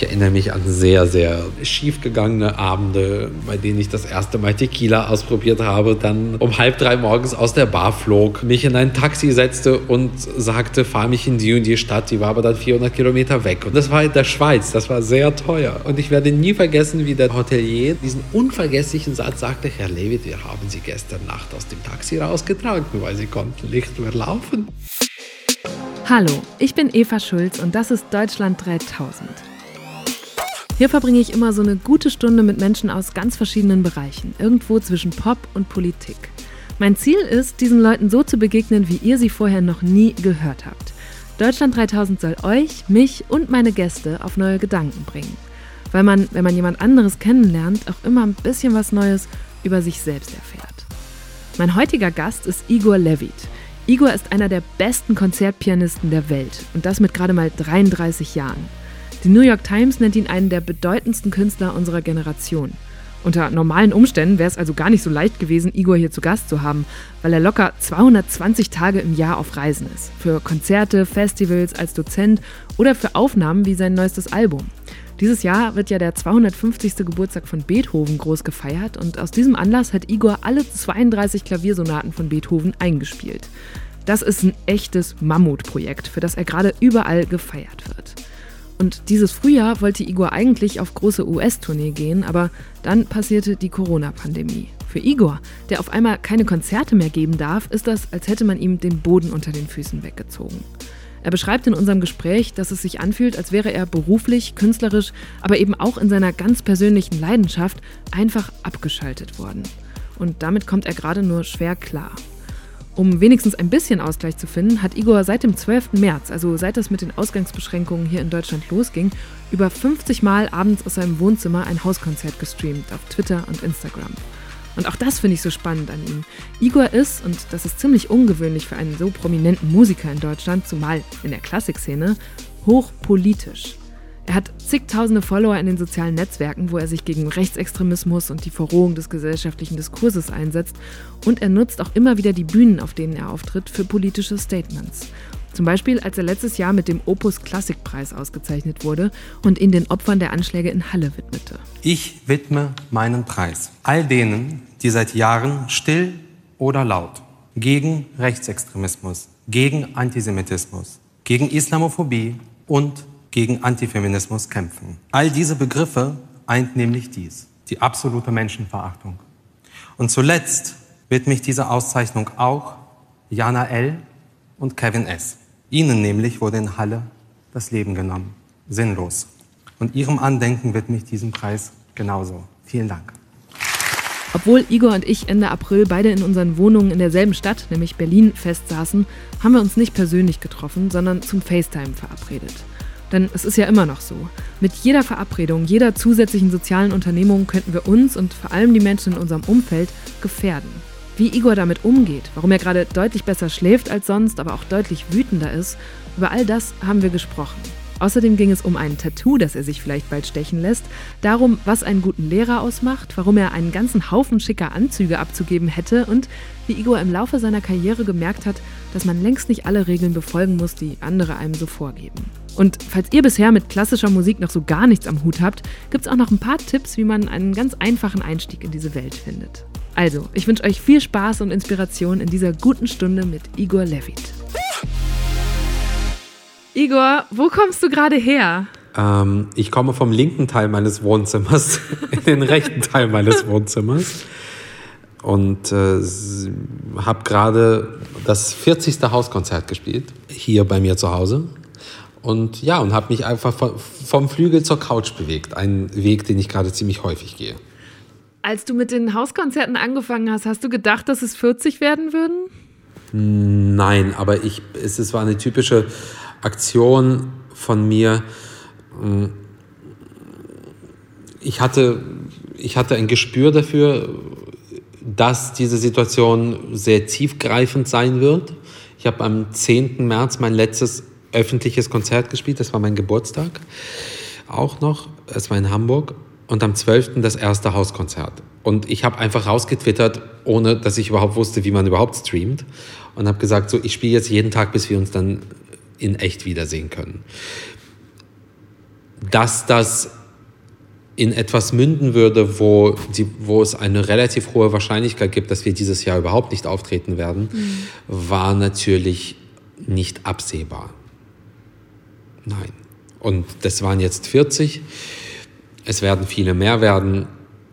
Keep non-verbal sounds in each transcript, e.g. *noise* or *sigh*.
Ich erinnere mich an sehr, sehr schiefgegangene Abende, bei denen ich das erste Mal Tequila ausprobiert habe, dann um halb drei morgens aus der Bar flog, mich in ein Taxi setzte und sagte, fahr mich in die und die Stadt, die war aber dann 400 Kilometer weg. Und das war in der Schweiz, das war sehr teuer. Und ich werde nie vergessen, wie der Hotelier diesen unvergesslichen Satz sagte, Herr Levitt, wir haben Sie gestern Nacht aus dem Taxi rausgetragen, weil Sie konnten nicht mehr laufen. Hallo, ich bin Eva Schulz und das ist Deutschland 3000. Hier verbringe ich immer so eine gute Stunde mit Menschen aus ganz verschiedenen Bereichen, irgendwo zwischen Pop und Politik. Mein Ziel ist, diesen Leuten so zu begegnen, wie ihr sie vorher noch nie gehört habt. Deutschland 3000 soll euch, mich und meine Gäste auf neue Gedanken bringen. Weil man, wenn man jemand anderes kennenlernt, auch immer ein bisschen was Neues über sich selbst erfährt. Mein heutiger Gast ist Igor Levit. Igor ist einer der besten Konzertpianisten der Welt und das mit gerade mal 33 Jahren. Die New York Times nennt ihn einen der bedeutendsten Künstler unserer Generation. Unter normalen Umständen wäre es also gar nicht so leicht gewesen, Igor hier zu Gast zu haben, weil er locker 220 Tage im Jahr auf Reisen ist. Für Konzerte, Festivals, als Dozent oder für Aufnahmen wie sein neuestes Album. Dieses Jahr wird ja der 250. Geburtstag von Beethoven groß gefeiert und aus diesem Anlass hat Igor alle 32 Klaviersonaten von Beethoven eingespielt. Das ist ein echtes Mammutprojekt, für das er gerade überall gefeiert wird. Und dieses Frühjahr wollte Igor eigentlich auf große US-Tournee gehen, aber dann passierte die Corona-Pandemie. Für Igor, der auf einmal keine Konzerte mehr geben darf, ist das, als hätte man ihm den Boden unter den Füßen weggezogen. Er beschreibt in unserem Gespräch, dass es sich anfühlt, als wäre er beruflich, künstlerisch, aber eben auch in seiner ganz persönlichen Leidenschaft einfach abgeschaltet worden. Und damit kommt er gerade nur schwer klar. Um wenigstens ein bisschen Ausgleich zu finden, hat Igor seit dem 12. März, also seit es mit den Ausgangsbeschränkungen hier in Deutschland losging, über 50 Mal abends aus seinem Wohnzimmer ein Hauskonzert gestreamt auf Twitter und Instagram. Und auch das finde ich so spannend an ihm. Igor ist, und das ist ziemlich ungewöhnlich für einen so prominenten Musiker in Deutschland, zumal in der Klassikszene, hochpolitisch. Er hat zigtausende Follower in den sozialen Netzwerken, wo er sich gegen Rechtsextremismus und die Verrohung des gesellschaftlichen Diskurses einsetzt. Und er nutzt auch immer wieder die Bühnen, auf denen er auftritt, für politische Statements. Zum Beispiel, als er letztes Jahr mit dem Opus Klassikpreis ausgezeichnet wurde und ihn den Opfern der Anschläge in Halle widmete. Ich widme meinen Preis all denen, die seit Jahren still oder laut gegen Rechtsextremismus, gegen Antisemitismus, gegen Islamophobie und gegen Antifeminismus kämpfen. All diese Begriffe eint nämlich dies, die absolute Menschenverachtung. Und zuletzt widme ich diese Auszeichnung auch Jana L. und Kevin S. Ihnen nämlich wurde in Halle das Leben genommen. Sinnlos. Und ihrem Andenken widme ich diesen Preis genauso. Vielen Dank. Obwohl Igor und ich Ende April beide in unseren Wohnungen in derselben Stadt, nämlich Berlin, festsaßen, haben wir uns nicht persönlich getroffen, sondern zum FaceTime verabredet. Denn es ist ja immer noch so. Mit jeder Verabredung, jeder zusätzlichen sozialen Unternehmung könnten wir uns und vor allem die Menschen in unserem Umfeld gefährden. Wie Igor damit umgeht, warum er gerade deutlich besser schläft als sonst, aber auch deutlich wütender ist, über all das haben wir gesprochen. Außerdem ging es um ein Tattoo, das er sich vielleicht bald stechen lässt, darum, was einen guten Lehrer ausmacht, warum er einen ganzen Haufen schicker Anzüge abzugeben hätte und wie Igor im Laufe seiner Karriere gemerkt hat, dass man längst nicht alle Regeln befolgen muss, die andere einem so vorgeben. Und falls ihr bisher mit klassischer Musik noch so gar nichts am Hut habt, gibt es auch noch ein paar Tipps, wie man einen ganz einfachen Einstieg in diese Welt findet. Also, ich wünsche euch viel Spaß und Inspiration in dieser guten Stunde mit Igor Levit. Igor, wo kommst du gerade her? Ähm, ich komme vom linken Teil meines Wohnzimmers *laughs* in den rechten Teil meines *laughs* Wohnzimmers und äh, habe gerade das 40. Hauskonzert gespielt, hier bei mir zu Hause. Und ja, und habe mich einfach vom Flügel zur Couch bewegt. Ein Weg, den ich gerade ziemlich häufig gehe. Als du mit den Hauskonzerten angefangen hast, hast du gedacht, dass es 40 werden würden? Nein, aber ich, es, es war eine typische Aktion von mir. Ich hatte, ich hatte ein Gespür dafür, dass diese Situation sehr tiefgreifend sein wird. Ich habe am 10. März mein letztes öffentliches Konzert gespielt. Das war mein Geburtstag auch noch. Es war in Hamburg. Und am 12. das erste Hauskonzert. Und ich habe einfach rausgetwittert, ohne dass ich überhaupt wusste, wie man überhaupt streamt. Und habe gesagt, so, ich spiele jetzt jeden Tag, bis wir uns dann in echt wiedersehen können. dass das in etwas münden würde, wo, die, wo es eine relativ hohe Wahrscheinlichkeit gibt, dass wir dieses Jahr überhaupt nicht auftreten werden, mhm. war natürlich nicht absehbar. Nein. Und das waren jetzt 40. Es werden viele mehr werden.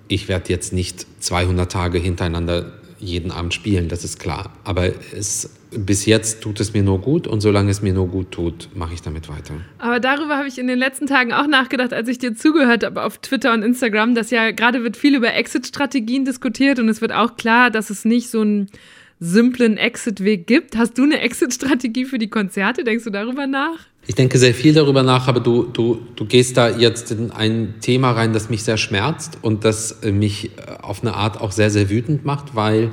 Ich werde jetzt nicht 200 Tage hintereinander jeden Abend spielen, das ist klar. Aber es, bis jetzt tut es mir nur gut und solange es mir nur gut tut, mache ich damit weiter. Aber darüber habe ich in den letzten Tagen auch nachgedacht, als ich dir zugehört habe auf Twitter und Instagram, dass ja gerade wird viel über Exit-Strategien diskutiert und es wird auch klar, dass es nicht so einen simplen Exit-Weg gibt. Hast du eine Exit-Strategie für die Konzerte? Denkst du darüber nach? Ich denke sehr viel darüber nach, aber du, du, du gehst da jetzt in ein Thema rein, das mich sehr schmerzt und das mich auf eine Art auch sehr, sehr wütend macht, weil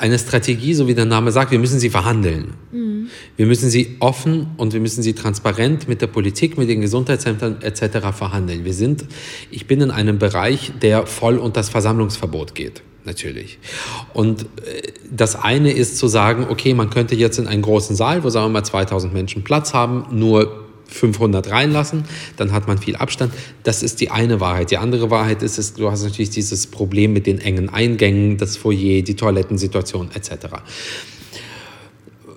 eine Strategie, so wie der Name sagt, wir müssen sie verhandeln. Mhm. Wir müssen sie offen und wir müssen sie transparent mit der Politik, mit den Gesundheitsämtern etc. verhandeln. Wir sind, ich bin in einem Bereich, der voll unter das Versammlungsverbot geht natürlich. Und äh, das eine ist zu sagen, okay, man könnte jetzt in einen großen Saal, wo sagen wir mal 2000 Menschen Platz haben, nur 500 reinlassen, dann hat man viel Abstand. Das ist die eine Wahrheit. Die andere Wahrheit ist, ist du hast natürlich dieses Problem mit den engen Eingängen, das Foyer, die Toilettensituation etc.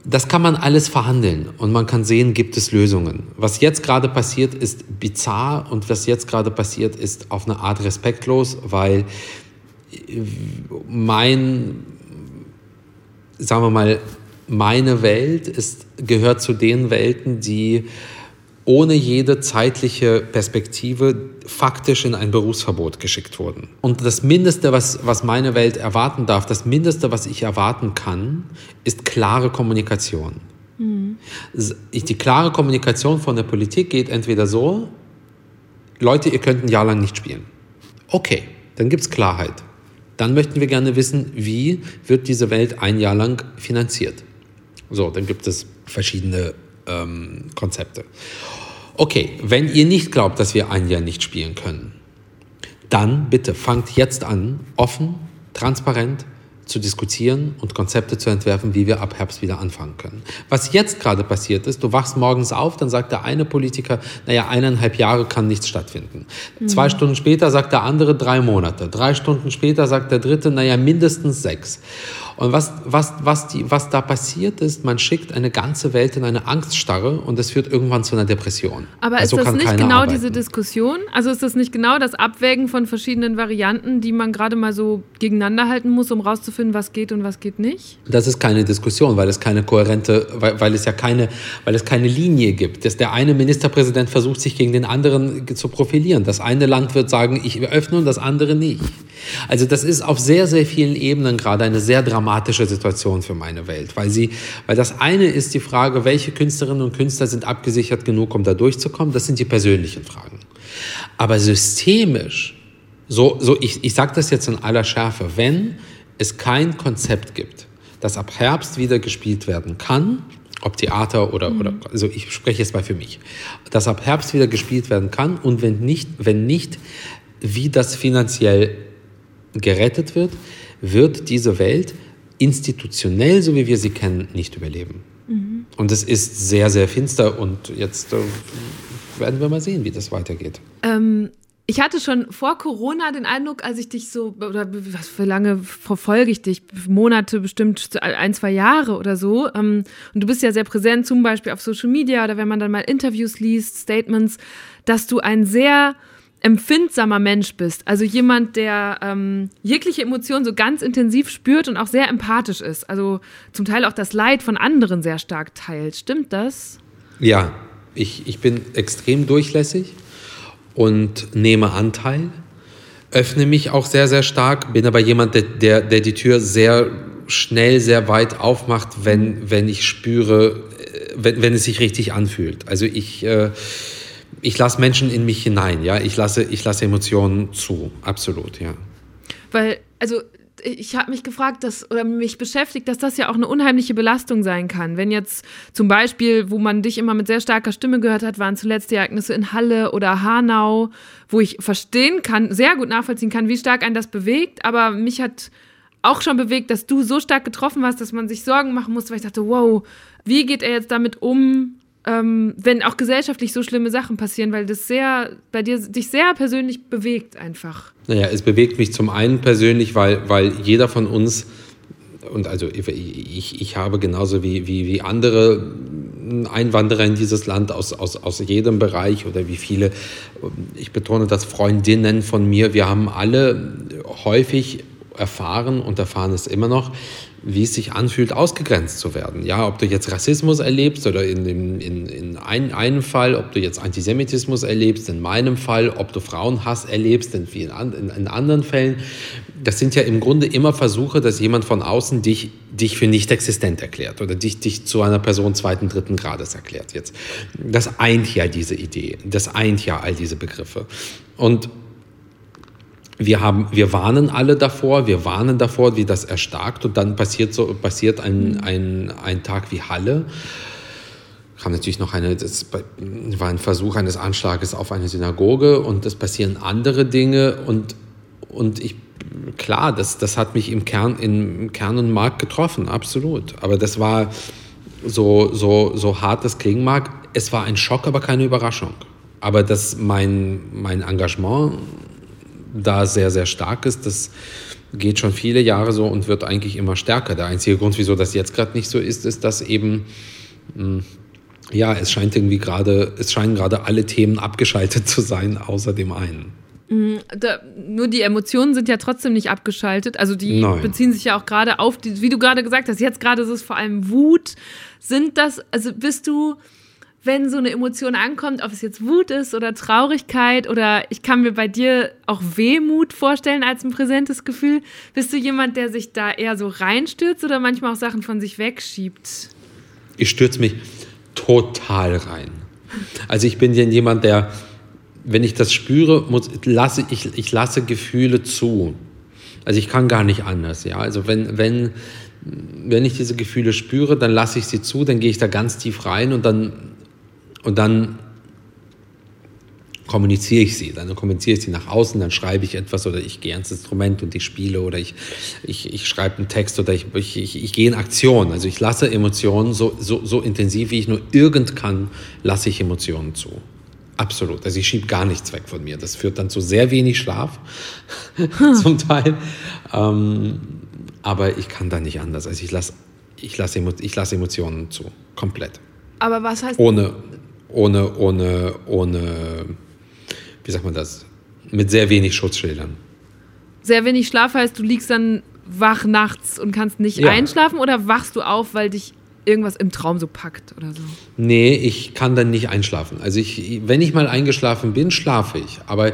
Das kann man alles verhandeln und man kann sehen, gibt es Lösungen. Was jetzt gerade passiert, ist bizarr und was jetzt gerade passiert, ist auf eine Art respektlos, weil mein, sagen wir mal, meine Welt ist, gehört zu den Welten, die ohne jede zeitliche Perspektive faktisch in ein Berufsverbot geschickt wurden. Und das Mindeste, was, was meine Welt erwarten darf, das Mindeste, was ich erwarten kann, ist klare Kommunikation. Mhm. Die klare Kommunikation von der Politik geht entweder so, Leute, ihr könnt ein Jahr lang nicht spielen. Okay, dann gibt es Klarheit. Dann möchten wir gerne wissen, wie wird diese Welt ein Jahr lang finanziert. So, dann gibt es verschiedene ähm, Konzepte. Okay, wenn ihr nicht glaubt, dass wir ein Jahr nicht spielen können, dann bitte fangt jetzt an, offen, transparent zu diskutieren und Konzepte zu entwerfen, wie wir ab Herbst wieder anfangen können. Was jetzt gerade passiert ist, du wachst morgens auf, dann sagt der eine Politiker, naja, eineinhalb Jahre kann nichts stattfinden. Mhm. Zwei Stunden später sagt der andere drei Monate. Drei Stunden später sagt der dritte, naja, mindestens sechs. Und was, was, was, die, was da passiert ist, man schickt eine ganze Welt in eine Angststarre und es führt irgendwann zu einer Depression. Aber also ist das nicht genau arbeiten. diese Diskussion? Also ist das nicht genau das Abwägen von verschiedenen Varianten, die man gerade mal so gegeneinander halten muss, um rauszufinden, was geht und was geht nicht? Das ist keine Diskussion, weil es keine kohärente, weil, weil es ja keine, weil es keine Linie gibt. Dass der eine Ministerpräsident versucht, sich gegen den anderen zu profilieren. Das eine Land wird sagen, ich öffne und das andere nicht. Also das ist auf sehr, sehr vielen Ebenen gerade eine sehr dramatische Situation für meine Welt, weil sie, weil das eine ist die Frage, welche Künstlerinnen und Künstler sind abgesichert genug, um da durchzukommen. Das sind die persönlichen Fragen. Aber systemisch, so, so ich, ich sage das jetzt in aller Schärfe, wenn es kein Konzept gibt, das ab Herbst wieder gespielt werden kann, ob Theater oder, mhm. oder also ich spreche jetzt mal für mich, das ab Herbst wieder gespielt werden kann und wenn nicht, wenn nicht, wie das finanziell gerettet wird, wird diese Welt institutionell, so wie wir sie kennen, nicht überleben. Mhm. Und es ist sehr, sehr finster und jetzt äh, werden wir mal sehen, wie das weitergeht. Ähm, ich hatte schon vor Corona den Eindruck, als ich dich so, oder was für lange verfolge ich dich? Monate, bestimmt ein, zwei Jahre oder so. Ähm, und du bist ja sehr präsent, zum Beispiel auf Social Media oder wenn man dann mal Interviews liest, Statements, dass du ein sehr empfindsamer Mensch bist. Also jemand, der ähm, jegliche Emotionen so ganz intensiv spürt und auch sehr empathisch ist. Also zum Teil auch das Leid von anderen sehr stark teilt. Stimmt das? Ja, ich, ich bin extrem durchlässig und nehme Anteil, öffne mich auch sehr, sehr stark, bin aber jemand, der, der, der die Tür sehr schnell, sehr weit aufmacht, wenn, wenn ich spüre, äh, wenn, wenn es sich richtig anfühlt. Also ich... Äh, ich lasse Menschen in mich hinein, ja. Ich lasse, ich lasse Emotionen zu, absolut, ja. Weil, also ich habe mich gefragt, dass, oder mich beschäftigt, dass das ja auch eine unheimliche Belastung sein kann. Wenn jetzt zum Beispiel, wo man dich immer mit sehr starker Stimme gehört hat, waren zuletzt die Ereignisse in Halle oder Hanau, wo ich verstehen kann, sehr gut nachvollziehen kann, wie stark einen das bewegt. Aber mich hat auch schon bewegt, dass du so stark getroffen warst, dass man sich Sorgen machen musste, weil ich dachte, wow, wie geht er jetzt damit um, ähm, wenn auch gesellschaftlich so schlimme Sachen passieren, weil das sehr bei dir dich sehr persönlich bewegt einfach. Naja, es bewegt mich zum einen persönlich, weil, weil jeder von uns und also ich, ich habe genauso wie, wie, wie andere Einwanderer in dieses Land aus, aus, aus jedem Bereich oder wie viele, ich betone das Freundinnen von mir, wir haben alle häufig erfahren und erfahren es immer noch, wie es sich anfühlt, ausgegrenzt zu werden. Ja, ob du jetzt Rassismus erlebst oder in, in, in, in ein, einem Fall, ob du jetzt Antisemitismus erlebst, in meinem Fall, ob du Frauenhass erlebst, in vielen in, in anderen Fällen. Das sind ja im Grunde immer Versuche, dass jemand von außen dich, dich für nicht existent erklärt oder dich, dich zu einer Person zweiten, dritten Grades erklärt jetzt. Das eint ja diese Idee, das eint ja all diese Begriffe. Und wir, haben, wir warnen alle davor, wir warnen davor, wie das erstarkt und dann passiert, so, passiert ein, ein, ein Tag wie Halle. Kam natürlich noch eine, das war ein Versuch eines Anschlages auf eine Synagoge und es passieren andere Dinge und, und ich, klar, das, das hat mich im Kern, im Kern und Mark getroffen, absolut. Aber das war so, so, so hart das klingen mag, es war ein Schock, aber keine Überraschung. Aber dass mein, mein Engagement da sehr, sehr stark ist. Das geht schon viele Jahre so und wird eigentlich immer stärker. Der einzige Grund, wieso das jetzt gerade nicht so ist, ist, dass eben, hm, ja, es scheint irgendwie gerade, es scheinen gerade alle Themen abgeschaltet *laughs* zu sein, außer dem einen. Hm, da, nur die Emotionen sind ja trotzdem nicht abgeschaltet. Also die Nein. beziehen sich ja auch gerade auf, die, wie du gerade gesagt hast, jetzt gerade ist es vor allem Wut. Sind das, also bist du wenn so eine Emotion ankommt, ob es jetzt Wut ist oder Traurigkeit oder ich kann mir bei dir auch Wehmut vorstellen als ein präsentes Gefühl. Bist du jemand, der sich da eher so reinstürzt oder manchmal auch Sachen von sich wegschiebt? Ich stürze mich total rein. Also ich bin jemand, der, wenn ich das spüre, muss, lasse, ich, ich lasse Gefühle zu. Also ich kann gar nicht anders. Ja? Also wenn, wenn, wenn ich diese Gefühle spüre, dann lasse ich sie zu, dann gehe ich da ganz tief rein und dann und dann kommuniziere ich sie. Dann kommuniziere ich sie nach außen, dann schreibe ich etwas oder ich gehe ans Instrument und ich spiele oder ich, ich, ich schreibe einen Text oder ich, ich, ich, ich gehe in Aktion. Also ich lasse Emotionen so, so, so intensiv, wie ich nur irgend kann, lasse ich Emotionen zu. Absolut. Also ich schiebe gar nichts weg von mir. Das führt dann zu sehr wenig Schlaf *laughs* zum Teil. Ähm, aber ich kann da nicht anders. Also ich lasse ich lasse ich lasse Emotionen zu. Komplett. Aber was heißt. Ohne, ohne, ohne, ohne, wie sagt man das, mit sehr wenig Schutzschildern. Sehr wenig Schlaf heißt, du liegst dann wach nachts und kannst nicht ja. einschlafen oder wachst du auf, weil dich irgendwas im Traum so packt oder so? Nee, ich kann dann nicht einschlafen. Also ich, wenn ich mal eingeschlafen bin, schlafe ich. Aber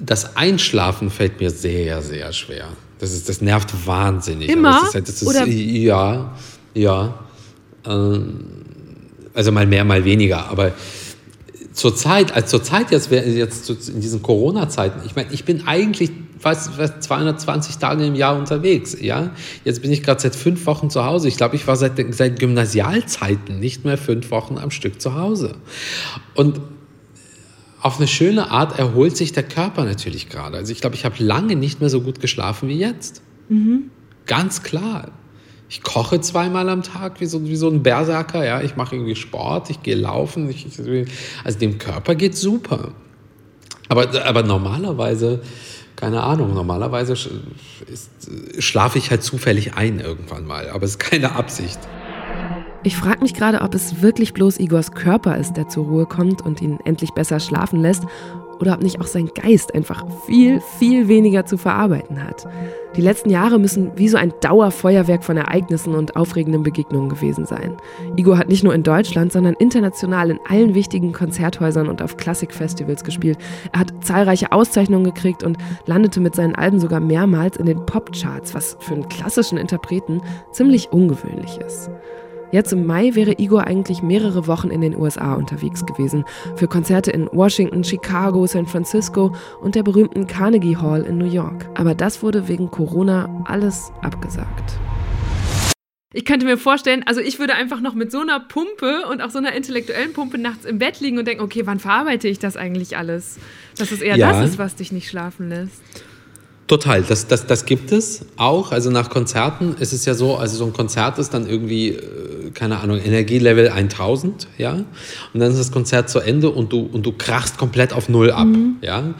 das Einschlafen fällt mir sehr, sehr schwer. Das, ist, das nervt wahnsinnig. Immer? Das ist halt, das ist, oder? Ja, ja. Ähm, also mal mehr, mal weniger. Aber zur Zeit, als zur Zeit jetzt, jetzt in diesen Corona-Zeiten, ich meine, ich bin eigentlich fast 220 Tage im Jahr unterwegs. Ja? Jetzt bin ich gerade seit fünf Wochen zu Hause. Ich glaube, ich war seit, seit Gymnasialzeiten nicht mehr fünf Wochen am Stück zu Hause. Und auf eine schöne Art erholt sich der Körper natürlich gerade. Also ich glaube, ich habe lange nicht mehr so gut geschlafen wie jetzt. Mhm. Ganz klar. Ich koche zweimal am Tag wie so, wie so ein Berserker. Ja? Ich mache irgendwie Sport, ich gehe laufen. Ich, also dem Körper geht super. Aber, aber normalerweise, keine Ahnung, normalerweise schlafe ich halt zufällig ein irgendwann mal. Aber es ist keine Absicht. Ich frage mich gerade, ob es wirklich bloß Igors Körper ist, der zur Ruhe kommt und ihn endlich besser schlafen lässt, oder ob nicht auch sein Geist einfach viel, viel weniger zu verarbeiten hat. Die letzten Jahre müssen wie so ein Dauerfeuerwerk von Ereignissen und aufregenden Begegnungen gewesen sein. Igor hat nicht nur in Deutschland, sondern international in allen wichtigen Konzerthäusern und auf Klassikfestivals gespielt. Er hat zahlreiche Auszeichnungen gekriegt und landete mit seinen Alben sogar mehrmals in den Popcharts, was für einen klassischen Interpreten ziemlich ungewöhnlich ist. Jetzt im Mai wäre Igor eigentlich mehrere Wochen in den USA unterwegs gewesen. Für Konzerte in Washington, Chicago, San Francisco und der berühmten Carnegie Hall in New York. Aber das wurde wegen Corona alles abgesagt. Ich könnte mir vorstellen, also ich würde einfach noch mit so einer Pumpe und auch so einer intellektuellen Pumpe nachts im Bett liegen und denken, okay, wann verarbeite ich das eigentlich alles? Dass es eher ja. das ist, was dich nicht schlafen lässt. Total, das, das, das gibt es auch. Also nach Konzerten ist es ja so, also so ein Konzert ist dann irgendwie, äh, keine Ahnung, Energielevel 1000, ja. Und dann ist das Konzert zu Ende und du, und du krachst komplett auf Null ab, mhm. ja.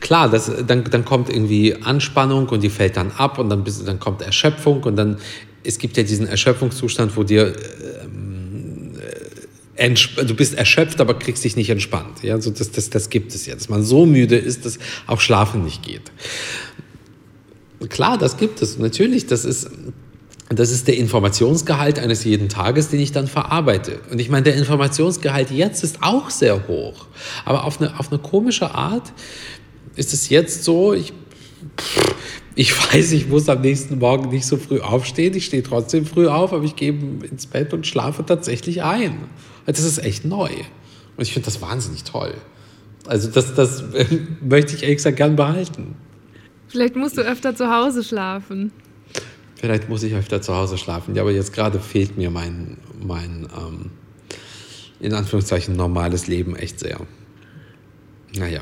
Klar, das, dann, dann kommt irgendwie Anspannung und die fällt dann ab und dann, bist, dann kommt Erschöpfung und dann, es gibt ja diesen Erschöpfungszustand, wo dir äh, du bist erschöpft, aber kriegst dich nicht entspannt. Ja, also das, das, das gibt es ja, dass man so müde ist, dass auch Schlafen nicht geht. Klar, das gibt es. Natürlich, das ist, das ist der Informationsgehalt eines jeden Tages, den ich dann verarbeite. Und ich meine, der Informationsgehalt jetzt ist auch sehr hoch. Aber auf eine, auf eine komische Art ist es jetzt so, ich, ich weiß, ich muss am nächsten Morgen nicht so früh aufstehen. Ich stehe trotzdem früh auf, aber ich gehe ins Bett und schlafe tatsächlich ein. Das ist echt neu. Und ich finde das wahnsinnig toll. Also das, das *laughs* möchte ich ehrlich gesagt gern behalten. Vielleicht musst du öfter zu Hause schlafen. Vielleicht muss ich öfter zu Hause schlafen. Ja, aber jetzt gerade fehlt mir mein, mein ähm, in Anführungszeichen normales Leben echt sehr. Naja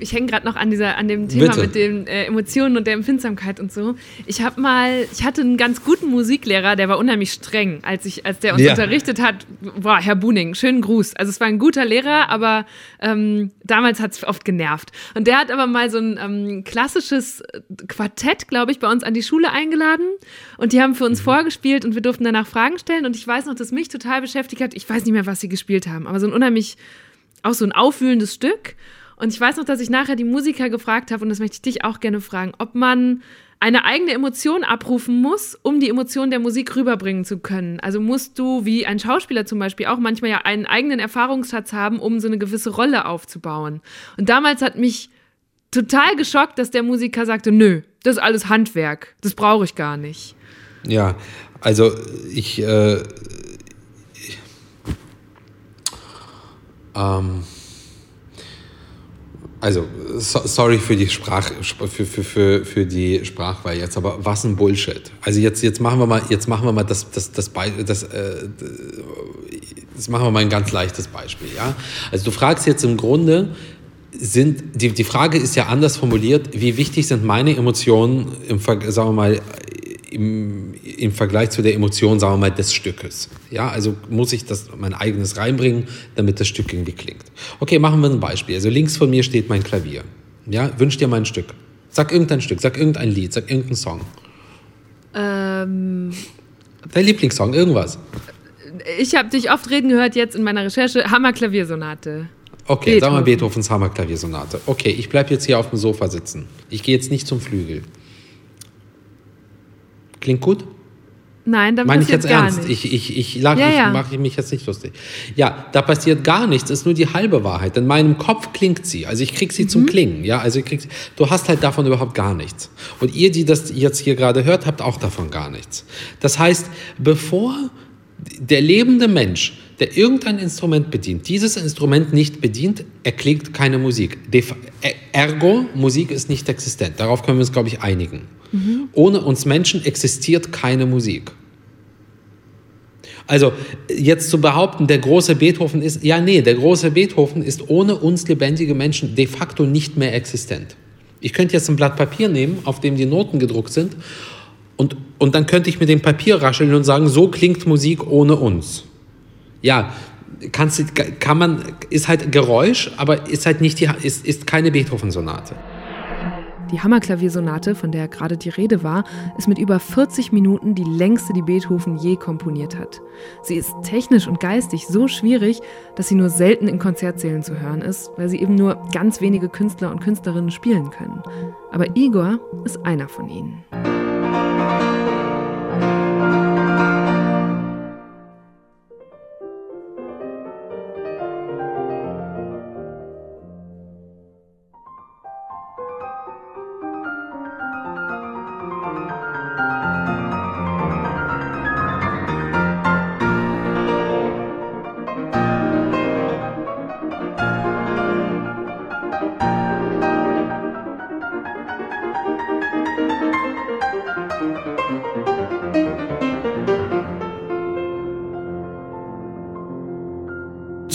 ich hänge gerade noch an dieser, an dem Thema Bitte. mit den äh, Emotionen und der Empfindsamkeit und so. Ich habe mal, ich hatte einen ganz guten Musiklehrer, der war unheimlich streng, als ich, als der uns ja. unterrichtet hat. Boah, Herr Buning, schönen Gruß. Also es war ein guter Lehrer, aber ähm, damals hat es oft genervt. Und der hat aber mal so ein ähm, klassisches Quartett, glaube ich, bei uns an die Schule eingeladen und die haben für uns mhm. vorgespielt und wir durften danach Fragen stellen. Und ich weiß noch, dass mich total beschäftigt hat. Ich weiß nicht mehr, was sie gespielt haben, aber so ein unheimlich, auch so ein aufwühlendes Stück. Und ich weiß noch, dass ich nachher die Musiker gefragt habe, und das möchte ich dich auch gerne fragen, ob man eine eigene Emotion abrufen muss, um die Emotion der Musik rüberbringen zu können. Also musst du, wie ein Schauspieler zum Beispiel, auch manchmal ja einen eigenen Erfahrungsschatz haben, um so eine gewisse Rolle aufzubauen. Und damals hat mich total geschockt, dass der Musiker sagte, nö, das ist alles Handwerk, das brauche ich gar nicht. Ja, also ich, äh, ich ähm, also, so, sorry für die Sprach, für, für, für, für die Sprachwahl jetzt, aber was ein Bullshit. Also jetzt, jetzt machen wir mal, jetzt machen wir mal das, das, das, das, äh, das machen wir mal ein ganz leichtes Beispiel, ja. Also du fragst jetzt im Grunde, sind, die, die Frage ist ja anders formuliert, wie wichtig sind meine Emotionen im, sagen wir mal, im, im Vergleich zu der Emotion, sagen wir mal, des Stückes. Ja, also muss ich das mein eigenes reinbringen, damit das Stück irgendwie klingt. Okay, machen wir ein Beispiel. Also links von mir steht mein Klavier. Ja, wünsch dir mal ein Stück. Sag irgendein Stück, sag irgendein Lied, sag irgendeinen Song. Ähm. Dein Lieblingssong, irgendwas. Ich habe dich oft reden gehört jetzt in meiner Recherche. Hammer-Klaviersonate. Okay, Beethoven. sagen wir Beethovens Hammer-Klaviersonate. Okay, ich bleibe jetzt hier auf dem Sofa sitzen. Ich gehe jetzt nicht zum Flügel. Klingt gut? Nein, dann Meine ich jetzt gar ernst. Nicht. Ich, ich, ich, lag, ja, ja. mache mich jetzt nicht lustig. Ja, da passiert gar nichts, ist nur die halbe Wahrheit. In meinem Kopf klingt sie. Also ich krieg sie mhm. zum Klingen. Ja, also ich krieg sie, du hast halt davon überhaupt gar nichts. Und ihr, die das jetzt hier gerade hört, habt auch davon gar nichts. Das heißt, bevor der lebende Mensch, der irgendein Instrument bedient, dieses Instrument nicht bedient, erklingt keine Musik. Ergo, Musik ist nicht existent. Darauf können wir uns, glaube ich, einigen. Mhm. Ohne uns Menschen existiert keine Musik. Also jetzt zu behaupten, der große Beethoven ist, ja nee, der große Beethoven ist ohne uns lebendige Menschen de facto nicht mehr existent. Ich könnte jetzt ein Blatt Papier nehmen, auf dem die Noten gedruckt sind, und, und dann könnte ich mit dem Papier rascheln und sagen, so klingt Musik ohne uns. Ja, kannst, kann man, ist halt Geräusch, aber ist halt nicht die, ist, ist keine Beethoven-Sonate. Die Hammerklaviersonate, von der gerade die Rede war, ist mit über 40 Minuten die längste, die Beethoven je komponiert hat. Sie ist technisch und geistig so schwierig, dass sie nur selten in Konzertsälen zu hören ist, weil sie eben nur ganz wenige Künstler und Künstlerinnen spielen können. Aber Igor ist einer von ihnen.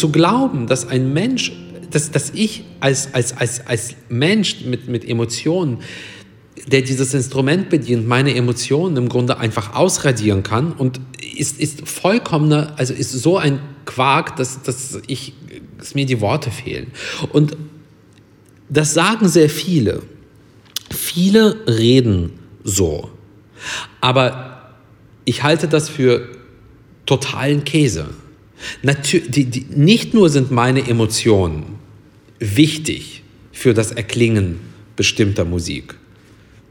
Zu glauben, dass ein Mensch dass, dass ich als, als, als, als Mensch mit, mit Emotionen, der dieses Instrument bedient, meine Emotionen im Grunde einfach ausradieren kann und ist, ist vollkommener, also ist so ein Quark, dass, dass, ich, dass mir die Worte fehlen. Und das sagen sehr viele. Viele reden so. Aber ich halte das für totalen Käse. Natür die, die, nicht nur sind meine Emotionen wichtig für das Erklingen bestimmter Musik.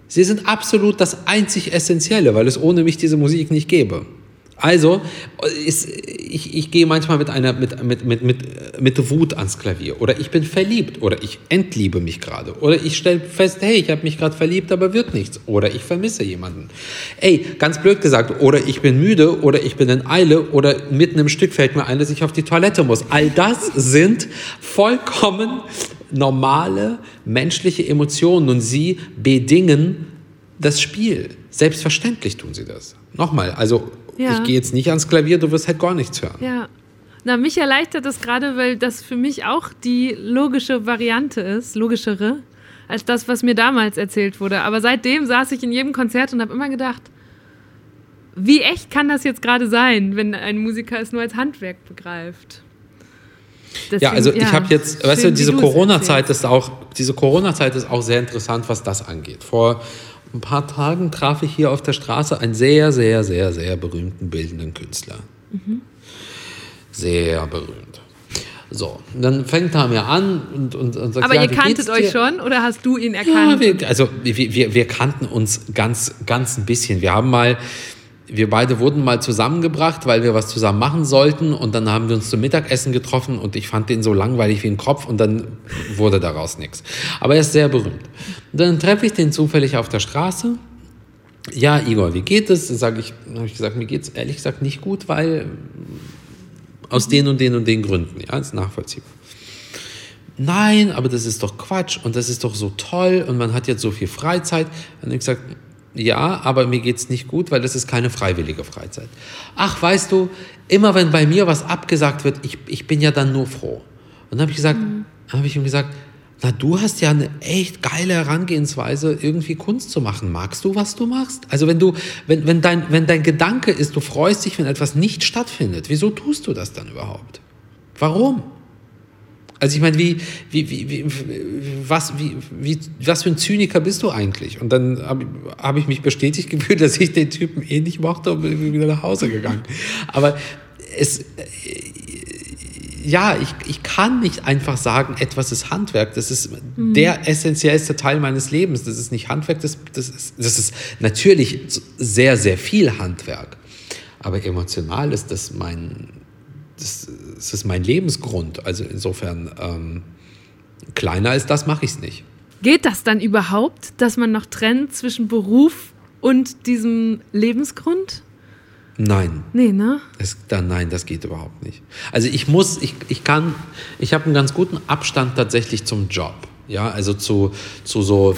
Sie sind absolut das einzig Essentielle, weil es ohne mich diese Musik nicht gäbe. Also, ist, ich, ich gehe manchmal mit, einer, mit, mit, mit, mit, mit Wut ans Klavier. Oder ich bin verliebt. Oder ich entliebe mich gerade. Oder ich stelle fest, hey, ich habe mich gerade verliebt, aber wird nichts. Oder ich vermisse jemanden. Ey, ganz blöd gesagt, oder ich bin müde, oder ich bin in Eile, oder mitten im Stück fällt mir ein, dass ich auf die Toilette muss. All das sind vollkommen normale menschliche Emotionen und sie bedingen das Spiel. Selbstverständlich tun sie das. Nochmal, also ja. ich gehe jetzt nicht ans Klavier, du wirst halt gar nichts hören. Ja. Na, mich erleichtert das gerade, weil das für mich auch die logische Variante ist, logischere, als das, was mir damals erzählt wurde. Aber seitdem saß ich in jedem Konzert und habe immer gedacht, wie echt kann das jetzt gerade sein, wenn ein Musiker es nur als Handwerk begreift? Deswegen, ja, also ja, ich habe jetzt, weißt du, diese Corona-Zeit ist auch, diese Corona-Zeit ist auch sehr interessant, was das angeht. Vor ein paar Tagen traf ich hier auf der Straße einen sehr, sehr, sehr, sehr berühmten bildenden Künstler. Mhm. Sehr berühmt. So, dann fängt er mir an und, und, und sagt, Aber ja, ihr kanntet euch schon oder hast du ihn erkannt? Ja, wir, also wir, wir, wir kannten uns ganz, ganz ein bisschen. Wir haben mal wir beide wurden mal zusammengebracht, weil wir was zusammen machen sollten und dann haben wir uns zum Mittagessen getroffen und ich fand den so langweilig wie ein Kopf und dann wurde daraus nichts. Aber er ist sehr berühmt. Dann treffe ich den zufällig auf der Straße. Ja, Igor, wie geht es? Sag ich, habe ich gesagt, mir geht es ehrlich gesagt nicht gut, weil aus den und den und den Gründen, ja, ist nachvollziehbar. Nein, aber das ist doch Quatsch und das ist doch so toll und man hat jetzt so viel Freizeit. Und ich gesagt, ja, aber mir geht es nicht gut, weil das ist keine freiwillige Freizeit. Ach, weißt du, immer wenn bei mir was abgesagt wird, ich, ich bin ja dann nur froh. Und dann habe ich gesagt, mhm. habe ich ihm gesagt, na, du hast ja eine echt geile Herangehensweise, irgendwie Kunst zu machen. Magst du, was du machst? Also wenn du, wenn, wenn dein, wenn dein Gedanke ist, du freust dich, wenn etwas nicht stattfindet, wieso tust du das dann überhaupt? Warum? Also ich meine, wie, wie, wie, wie, was, wie, wie, was für ein Zyniker bist du eigentlich? Und dann habe hab ich mich bestätigt gefühlt, dass ich den Typen eh nicht mochte und bin wieder nach Hause gegangen. Aber es, ja, ich, ich kann nicht einfach sagen, etwas ist Handwerk. Das ist mhm. der essentiellste Teil meines Lebens. Das ist nicht Handwerk, das, das, ist, das ist natürlich sehr, sehr viel Handwerk. Aber emotional ist das mein, das, das ist mein Lebensgrund. Also insofern, ähm, kleiner als das mache ich es nicht. Geht das dann überhaupt, dass man noch trennt zwischen Beruf und diesem Lebensgrund? Nein. Nee, ne? Es, da, nein, das geht überhaupt nicht. Also ich muss, ich, ich kann, ich habe einen ganz guten Abstand tatsächlich zum Job. Ja, also zu, zu so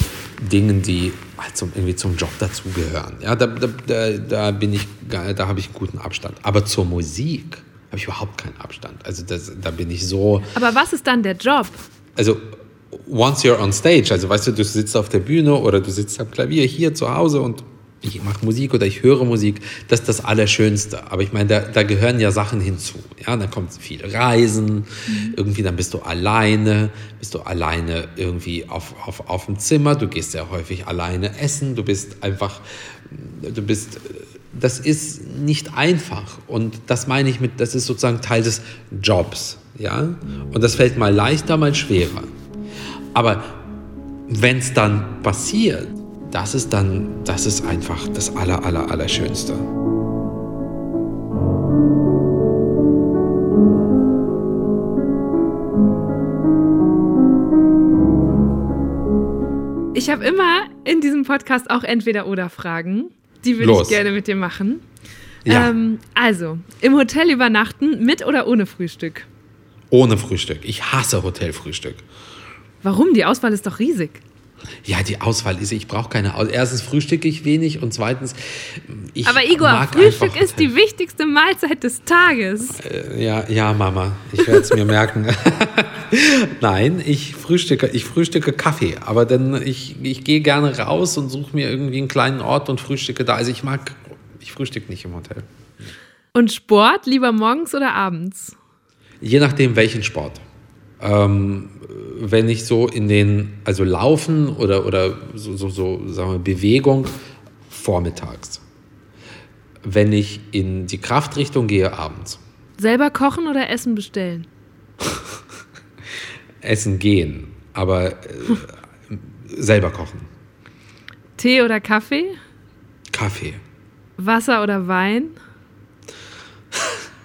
Dingen, die halt zum, irgendwie zum Job dazugehören. Ja, da, da, da bin ich, da habe ich einen guten Abstand. Aber zur Musik, habe ich überhaupt keinen Abstand. Also das, da bin ich so. Aber was ist dann der Job? Also once you're on stage, also weißt du, du sitzt auf der Bühne oder du sitzt am Klavier hier zu Hause und ich mache Musik oder ich höre Musik, das ist das Allerschönste. Aber ich meine, da, da gehören ja Sachen hinzu. Ja, dann kommt viel Reisen, mhm. irgendwie dann bist du alleine, bist du alleine irgendwie auf, auf, auf dem Zimmer, du gehst sehr häufig alleine essen, du bist einfach, du bist das ist nicht einfach. Und das meine ich mit, das ist sozusagen Teil des Jobs. Ja? Und das fällt mal leichter, mal schwerer. Aber wenn es dann passiert, das ist dann, das ist einfach das Aller, Aller, Allerschönste. Ich habe immer in diesem Podcast auch entweder oder Fragen. Die würde ich gerne mit dir machen. Ja. Ähm, also, im Hotel übernachten mit oder ohne Frühstück? Ohne Frühstück. Ich hasse Hotelfrühstück. Warum? Die Auswahl ist doch riesig. Ja, die Auswahl ist, ich brauche keine Auswahl. Erstens frühstücke ich wenig und zweitens, ich Aber Igor, Frühstück ist die wichtigste Mahlzeit des Tages. Äh, ja, ja, Mama, ich werde es mir merken. *laughs* Nein, ich frühstücke, ich frühstücke Kaffee, aber dann ich, ich gehe gerne raus und suche mir irgendwie einen kleinen Ort und frühstücke da. Also ich mag, ich frühstücke nicht im Hotel. Und Sport lieber morgens oder abends? Je nachdem, welchen Sport. Ähm, wenn ich so in den, also Laufen oder, oder so, so, so sagen wir, Bewegung, vormittags. Wenn ich in die Kraftrichtung gehe, abends. Selber kochen oder Essen bestellen? *laughs* Essen gehen, aber äh, selber kochen. Tee oder Kaffee? Kaffee. Wasser oder Wein?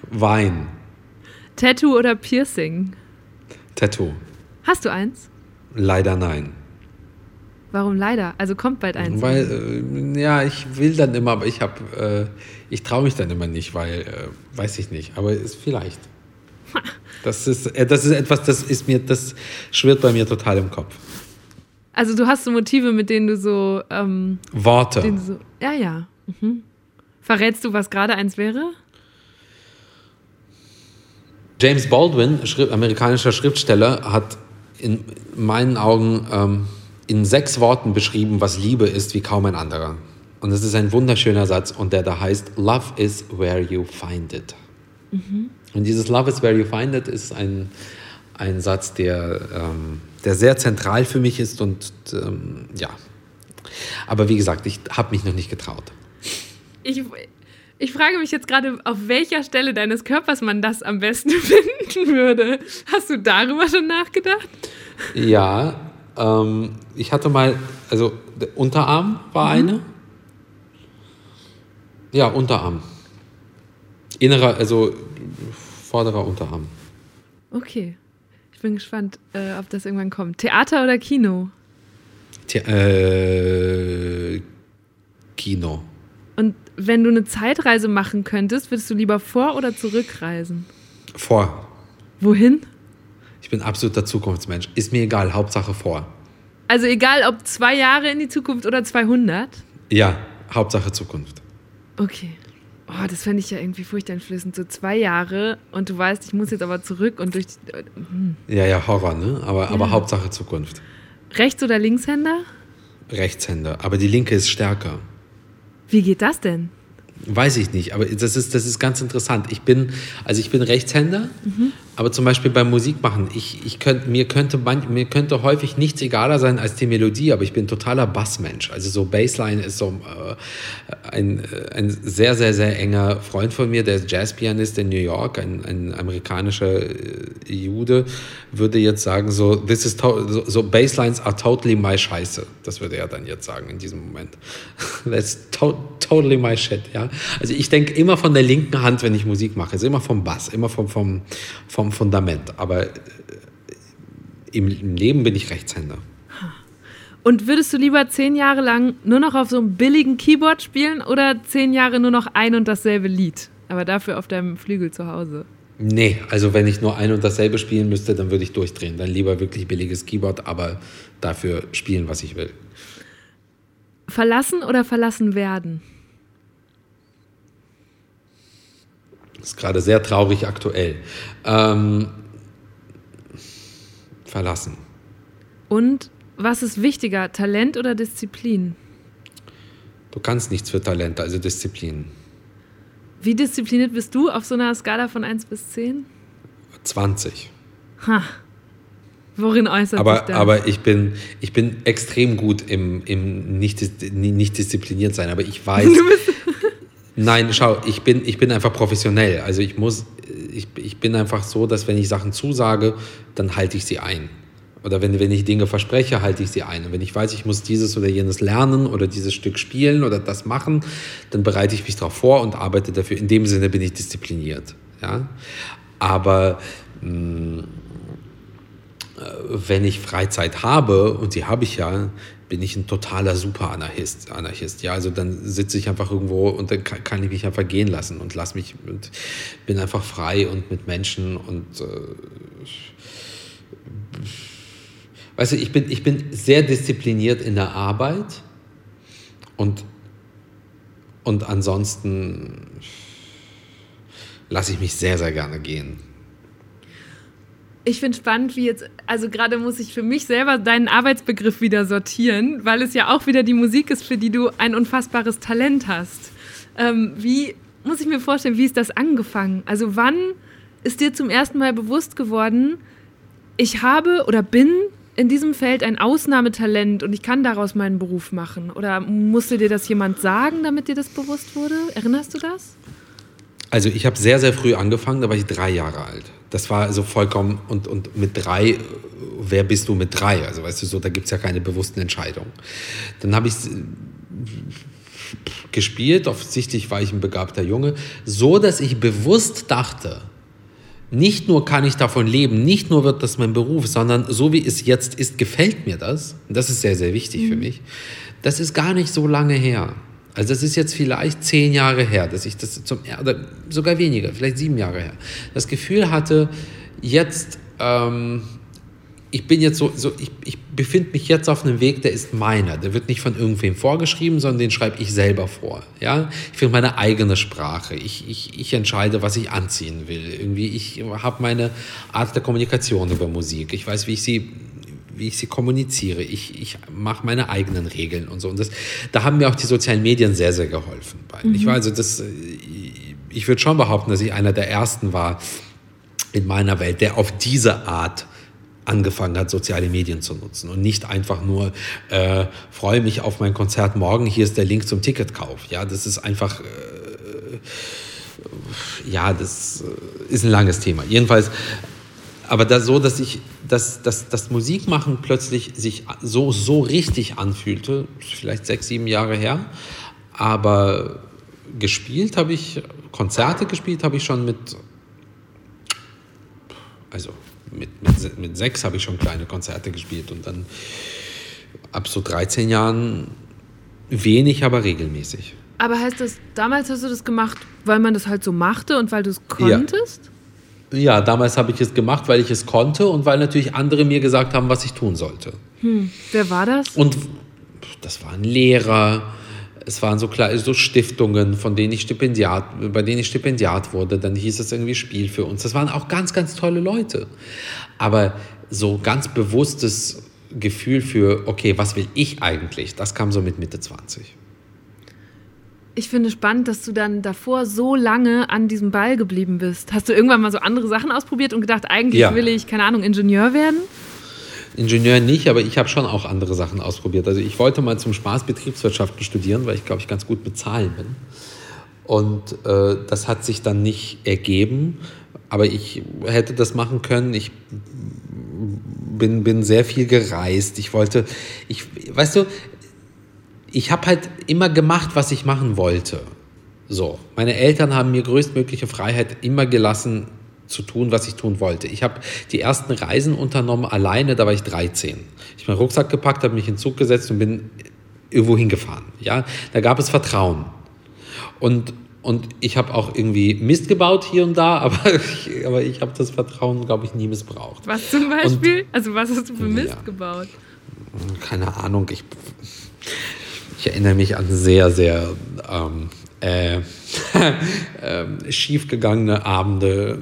Wein. Tattoo oder Piercing? Tattoo. Hast du eins? Leider nein. Warum leider? Also kommt bald eins. Weil, äh, ja, ich will dann immer, aber ich habe, äh, ich traue mich dann immer nicht, weil, äh, weiß ich nicht, aber ist vielleicht. Das ist, äh, das ist etwas, das ist mir, das schwirrt bei mir total im Kopf. Also du hast so Motive, mit denen du so, ähm, Worte. du so ja, ja. Mhm. Verrätst du, was gerade eins wäre? James Baldwin, Schrift, amerikanischer Schriftsteller, hat in meinen Augen ähm, in sechs Worten beschrieben, was Liebe ist, wie kaum ein anderer. Und es ist ein wunderschöner Satz und der da heißt, Love is where you find it. Und dieses Love is where you find it ist ein, ein Satz, der, ähm, der sehr zentral für mich ist und ähm, ja. Aber wie gesagt, ich habe mich noch nicht getraut. Ich, ich frage mich jetzt gerade, auf welcher Stelle deines Körpers man das am besten *laughs* finden würde. Hast du darüber schon nachgedacht? Ja, ähm, ich hatte mal, also der Unterarm war eine. Ja, Unterarm. Innerer, also vorderer Unterarm. Okay. Ich bin gespannt, äh, ob das irgendwann kommt. Theater oder Kino? The äh, Kino. Und wenn du eine Zeitreise machen könntest, würdest du lieber vor- oder zurückreisen? Vor. Wohin? Ich bin absoluter Zukunftsmensch. Ist mir egal, Hauptsache vor. Also egal, ob zwei Jahre in die Zukunft oder 200? Ja, Hauptsache Zukunft. Okay. Oh, das fände ich ja irgendwie furchteinflößend. So zwei Jahre und du weißt, ich muss jetzt aber zurück und durch die, hm. Ja, ja, Horror, ne? Aber, aber Ja. Hauptsache Zukunft. Rechts- oder Linkshänder? Rechtshänder. Aber die linke ist stärker. Wie geht das denn? Weiß ich nicht, aber das ist, das ist ganz interessant. Ich bin, also ich bin Rechtshänder, aber zum Beispiel beim Musikmachen, ich, ich könnt, mir, könnte man, mir könnte häufig nichts egaler sein als die Melodie, aber ich bin totaler Bassmensch. Also so Bassline ist so äh, ein, äh, ein sehr, sehr, sehr enger Freund von mir, der ist Jazzpianist in New York, ein, ein amerikanischer äh, Jude, würde jetzt sagen, so, this is so, so Basslines are totally my Scheiße. Das würde er dann jetzt sagen in diesem Moment. *laughs* That's to totally my shit, ja. Also ich denke immer von der linken Hand, wenn ich Musik mache, also immer vom Bass, immer vom, vom, vom Fundament. Aber äh, im, im Leben bin ich Rechtshänder. Und würdest du lieber zehn Jahre lang nur noch auf so einem billigen Keyboard spielen oder zehn Jahre nur noch ein und dasselbe Lied, aber dafür auf deinem Flügel zu Hause? Nee, also wenn ich nur ein und dasselbe spielen müsste, dann würde ich durchdrehen. Dann lieber wirklich billiges Keyboard, aber dafür spielen, was ich will. Verlassen oder verlassen werden? Ist gerade sehr traurig aktuell. Ähm, verlassen. Und was ist wichtiger, Talent oder Disziplin? Du kannst nichts für Talente, also Disziplin. Wie diszipliniert bist du auf so einer Skala von 1 bis 10? 20. Ha. Worin äußert sich Aber, das? aber ich, bin, ich bin extrem gut im, im nicht, nicht diszipliniert sein. Aber ich weiß. *laughs* Nein, schau, ich bin, ich bin einfach professionell. Also ich muss, ich, ich bin einfach so, dass wenn ich Sachen zusage, dann halte ich sie ein. Oder wenn, wenn ich Dinge verspreche, halte ich sie ein. Und wenn ich weiß, ich muss dieses oder jenes lernen oder dieses Stück spielen oder das machen, dann bereite ich mich darauf vor und arbeite dafür. In dem Sinne bin ich diszipliniert. Ja? Aber mh, wenn ich Freizeit habe, und die habe ich ja, bin ich ein totaler Super-Anarchist. Anarchist, ja, also dann sitze ich einfach irgendwo und dann kann, kann ich mich einfach gehen lassen und lass mich und bin einfach frei und mit Menschen und äh, weißt du, ich bin, ich bin sehr diszipliniert in der Arbeit und, und ansonsten lasse ich mich sehr, sehr gerne gehen. Ich finde spannend, wie jetzt, also gerade muss ich für mich selber deinen Arbeitsbegriff wieder sortieren, weil es ja auch wieder die Musik ist, für die du ein unfassbares Talent hast. Ähm, wie muss ich mir vorstellen, wie ist das angefangen? Also wann ist dir zum ersten Mal bewusst geworden, ich habe oder bin in diesem Feld ein Ausnahmetalent und ich kann daraus meinen Beruf machen? Oder musste dir das jemand sagen, damit dir das bewusst wurde? Erinnerst du das? Also ich habe sehr, sehr früh angefangen, da war ich drei Jahre alt. Das war also vollkommen, und, und mit drei, wer bist du mit drei? Also weißt du so, da gibt es ja keine bewussten Entscheidungen. Dann habe ich gespielt, offensichtlich war ich ein begabter Junge, so dass ich bewusst dachte, nicht nur kann ich davon leben, nicht nur wird das mein Beruf, sondern so wie es jetzt ist, gefällt mir das. Und das ist sehr, sehr wichtig mhm. für mich. Das ist gar nicht so lange her. Also das ist jetzt vielleicht zehn Jahre her, dass ich das zum, oder sogar weniger, vielleicht sieben Jahre her, das Gefühl hatte, jetzt ähm, ich bin jetzt so, so ich, ich befinde mich jetzt auf einem Weg, der ist meiner. Der wird nicht von irgendwem vorgeschrieben, sondern den schreibe ich selber vor. Ja? Ich finde meine eigene Sprache. Ich, ich, ich entscheide, was ich anziehen will. Irgendwie, ich habe meine Art der Kommunikation über Musik. Ich weiß, wie ich sie wie ich sie kommuniziere. Ich, ich mache meine eigenen Regeln und so. Und das, da haben mir auch die sozialen Medien sehr, sehr geholfen. Mhm. Ich war also das, ich würde schon behaupten, dass ich einer der ersten war in meiner Welt, der auf diese Art angefangen hat, soziale Medien zu nutzen und nicht einfach nur äh, freue mich auf mein Konzert morgen, hier ist der Link zum Ticketkauf. Ja, das ist einfach, äh, ja, das äh, ist ein langes Thema. Jedenfalls, aber da so, dass ich, dass, dass das Musikmachen plötzlich sich so, so richtig anfühlte, vielleicht sechs, sieben Jahre her, aber gespielt habe ich, Konzerte gespielt habe ich schon mit, also mit, mit, mit sechs habe ich schon kleine Konzerte gespielt und dann ab so 13 Jahren wenig, aber regelmäßig. Aber heißt das, damals hast du das gemacht, weil man das halt so machte und weil du es konntest? Ja. Ja, damals habe ich es gemacht, weil ich es konnte und weil natürlich andere mir gesagt haben, was ich tun sollte. Hm. Wer war das? Und das waren Lehrer, es waren so, so Stiftungen, von denen ich Stipendiat, bei denen ich Stipendiat wurde. Dann hieß es irgendwie Spiel für uns. Das waren auch ganz, ganz tolle Leute. Aber so ganz bewusstes Gefühl für, okay, was will ich eigentlich, das kam so mit Mitte 20. Ich finde spannend, dass du dann davor so lange an diesem Ball geblieben bist. Hast du irgendwann mal so andere Sachen ausprobiert und gedacht, eigentlich ja. will ich, keine Ahnung, Ingenieur werden? Ingenieur nicht, aber ich habe schon auch andere Sachen ausprobiert. Also ich wollte mal zum Spaß Betriebswirtschaften studieren, weil ich glaube ich ganz gut bezahlen bin. Und äh, das hat sich dann nicht ergeben, aber ich hätte das machen können. Ich bin, bin sehr viel gereist. Ich wollte, ich, weißt du, ich habe halt immer gemacht, was ich machen wollte. So, meine Eltern haben mir größtmögliche Freiheit immer gelassen, zu tun, was ich tun wollte. Ich habe die ersten Reisen unternommen alleine, da war ich 13. Ich habe meinen Rucksack gepackt, habe mich in den Zug gesetzt und bin irgendwo hingefahren. Ja? Da gab es Vertrauen. Und, und ich habe auch irgendwie Mist gebaut hier und da, *laughs* aber ich, aber ich habe das Vertrauen, glaube ich, nie missbraucht. Was zum Beispiel? Und, also was hast du für Mist ja, gebaut? Keine Ahnung. Ich, ich erinnere mich an sehr, sehr ähm, äh, *laughs* äh, schiefgegangene Abende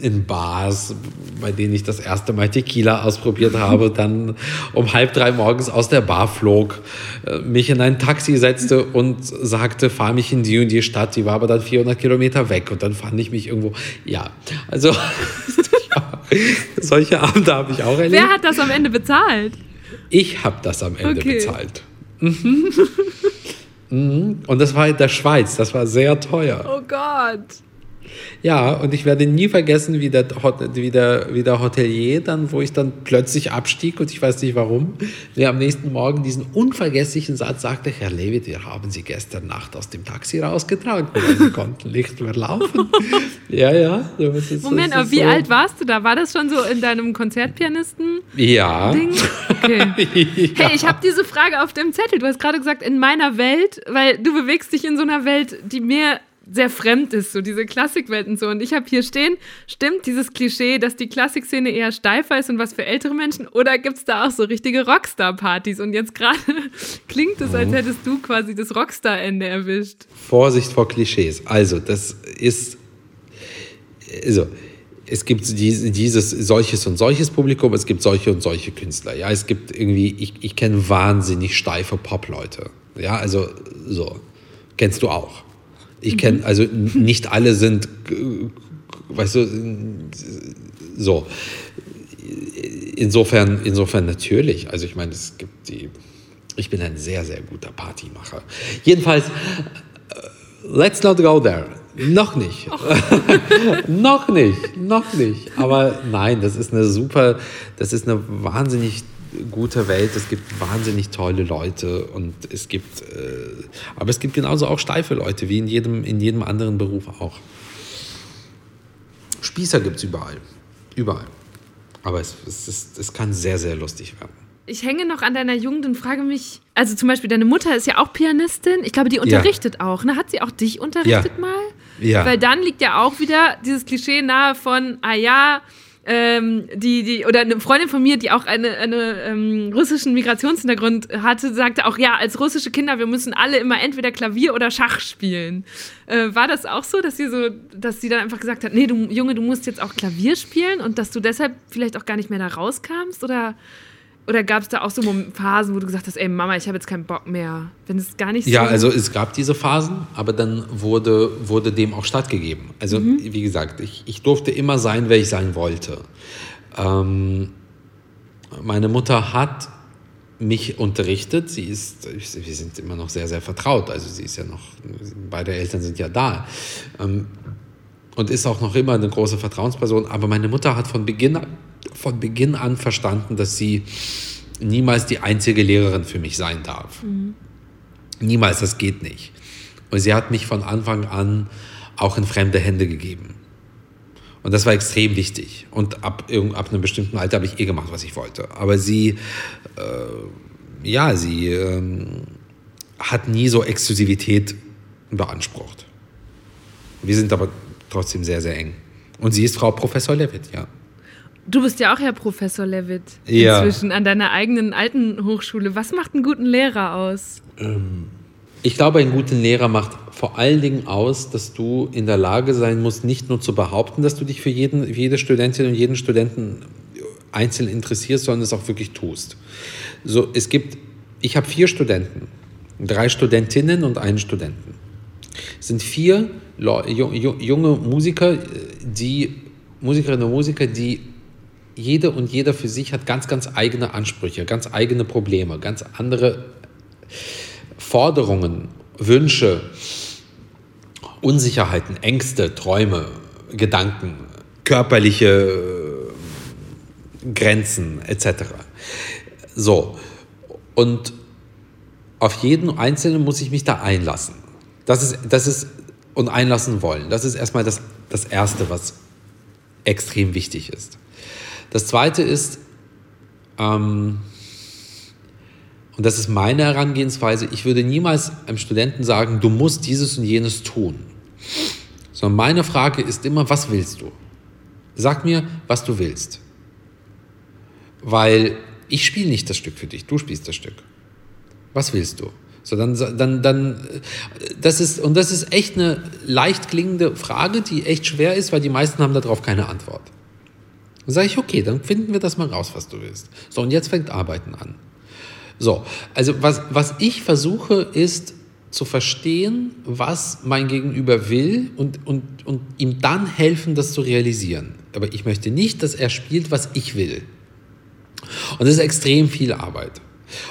in Bars, bei denen ich das erste Mal Tequila ausprobiert *laughs* habe, dann um halb drei morgens aus der Bar flog, äh, mich in ein Taxi setzte und sagte, fahr mich in die und die Stadt. Die war aber dann 400 Kilometer weg und dann fand ich mich irgendwo, ja, also *laughs* solche Abende habe ich auch erlebt. Wer hat das am Ende bezahlt? Ich habe das am Ende okay. bezahlt. Mhm. *laughs* mhm. Und das war in der Schweiz, das war sehr teuer. Oh Gott. Ja, und ich werde nie vergessen, wie der, wie, der, wie der Hotelier dann, wo ich dann plötzlich abstieg und ich weiß nicht warum, mir am nächsten Morgen diesen unvergesslichen Satz sagte, Herr Lewitt, wir haben Sie gestern Nacht aus dem Taxi rausgetragen, weil Sie *laughs* konnten nicht mehr laufen. ja, ja. Ist, Moment, aber wie so. alt warst du da? War das schon so in deinem Konzertpianisten? Ja. Ding? Okay. *laughs* ja. Hey, ich habe diese Frage auf dem Zettel. Du hast gerade gesagt, in meiner Welt, weil du bewegst dich in so einer Welt, die mir sehr fremd ist, so diese Klassikwelten so. Und ich habe hier stehen, stimmt dieses Klischee, dass die Klassikszene eher steifer ist und was für ältere Menschen? Oder gibt es da auch so richtige Rockstar-Partys? Und jetzt gerade *laughs* klingt es, als hättest du quasi das Rockstar-Ende erwischt. Vorsicht vor Klischees. Also, das ist. Also, es gibt dieses, solches und solches Publikum, es gibt solche und solche Künstler. Ja, es gibt irgendwie, ich, ich kenne wahnsinnig steife Pop-Leute. Ja, also so. Kennst du auch. Ich kenne, also nicht alle sind, weißt du, so. Insofern, insofern natürlich. Also ich meine, es gibt die, ich bin ein sehr, sehr guter Partymacher. Jedenfalls, let's not go there. Noch nicht. *laughs* noch nicht. Noch nicht. Aber nein, das ist eine super, das ist eine wahnsinnig gute Welt. Es gibt wahnsinnig tolle Leute und es gibt, äh, aber es gibt genauso auch steife Leute, wie in jedem, in jedem anderen Beruf auch. Spießer gibt es überall. Überall. Aber es, es, ist, es kann sehr, sehr lustig werden. Ich hänge noch an deiner Jugend und frage mich, also zum Beispiel deine Mutter ist ja auch Pianistin. Ich glaube, die unterrichtet ja. auch. Ne? Hat sie auch dich unterrichtet ja. mal? Ja. Weil dann liegt ja auch wieder dieses Klischee nahe von, ah ja, ähm, die, die, oder eine Freundin von mir, die auch einen eine, ähm, russischen Migrationshintergrund hatte, sagte auch, ja, als russische Kinder, wir müssen alle immer entweder Klavier oder Schach spielen. Äh, war das auch so, dass sie so, dass sie dann einfach gesagt hat, nee, du Junge, du musst jetzt auch Klavier spielen und dass du deshalb vielleicht auch gar nicht mehr da rauskamst? Oder oder gab es da auch so Phasen, wo du gesagt hast, ey Mama, ich habe jetzt keinen Bock mehr, wenn es gar nicht so Ja, also es gab diese Phasen, aber dann wurde, wurde dem auch stattgegeben. Also mhm. wie gesagt, ich, ich durfte immer sein, wer ich sein wollte. Ähm, meine Mutter hat mich unterrichtet. Sie ist, wir sind immer noch sehr, sehr vertraut. Also sie ist ja noch, beide Eltern sind ja da. Ähm, und ist auch noch immer eine große Vertrauensperson. Aber meine Mutter hat von Beginn an von Beginn an verstanden, dass sie niemals die einzige Lehrerin für mich sein darf. Mhm. Niemals, das geht nicht. Und sie hat mich von Anfang an auch in fremde Hände gegeben. Und das war extrem wichtig. Und ab, ab einem bestimmten Alter habe ich eh gemacht, was ich wollte. Aber sie, äh, ja, sie äh, hat nie so Exklusivität beansprucht. Wir sind aber trotzdem sehr, sehr eng. Und sie ist Frau Professor Levitt, ja. Du bist ja auch Herr Professor Levitt ja. inzwischen an deiner eigenen alten Hochschule. Was macht einen guten Lehrer aus? Ähm, ich glaube, einen guten Lehrer macht vor allen Dingen aus, dass du in der Lage sein musst, nicht nur zu behaupten, dass du dich für jeden, für jede Studentin und jeden Studenten einzeln interessierst, sondern es auch wirklich tust. So, es gibt, ich habe vier Studenten, drei Studentinnen und einen Studenten. Es sind vier junge Musiker, die Musikerinnen und Musiker, die jede und jeder für sich hat ganz, ganz eigene Ansprüche, ganz eigene Probleme, ganz andere Forderungen, Wünsche, Unsicherheiten, Ängste, Träume, Gedanken, körperliche äh, Grenzen etc. So, und auf jeden Einzelnen muss ich mich da einlassen. Das ist, das ist und einlassen wollen. Das ist erstmal das, das Erste, was extrem wichtig ist. Das Zweite ist, ähm, und das ist meine Herangehensweise, ich würde niemals einem Studenten sagen, du musst dieses und jenes tun. Sondern meine Frage ist immer, was willst du? Sag mir, was du willst. Weil ich spiele nicht das Stück für dich, du spielst das Stück. Was willst du? So, dann, dann, dann, das ist, und das ist echt eine leicht klingende Frage, die echt schwer ist, weil die meisten haben darauf keine Antwort. Dann sage ich, okay, dann finden wir das mal raus, was du willst. So, und jetzt fängt Arbeiten an. So, also was, was ich versuche, ist zu verstehen, was mein Gegenüber will und, und, und ihm dann helfen, das zu realisieren. Aber ich möchte nicht, dass er spielt, was ich will. Und das ist extrem viel Arbeit.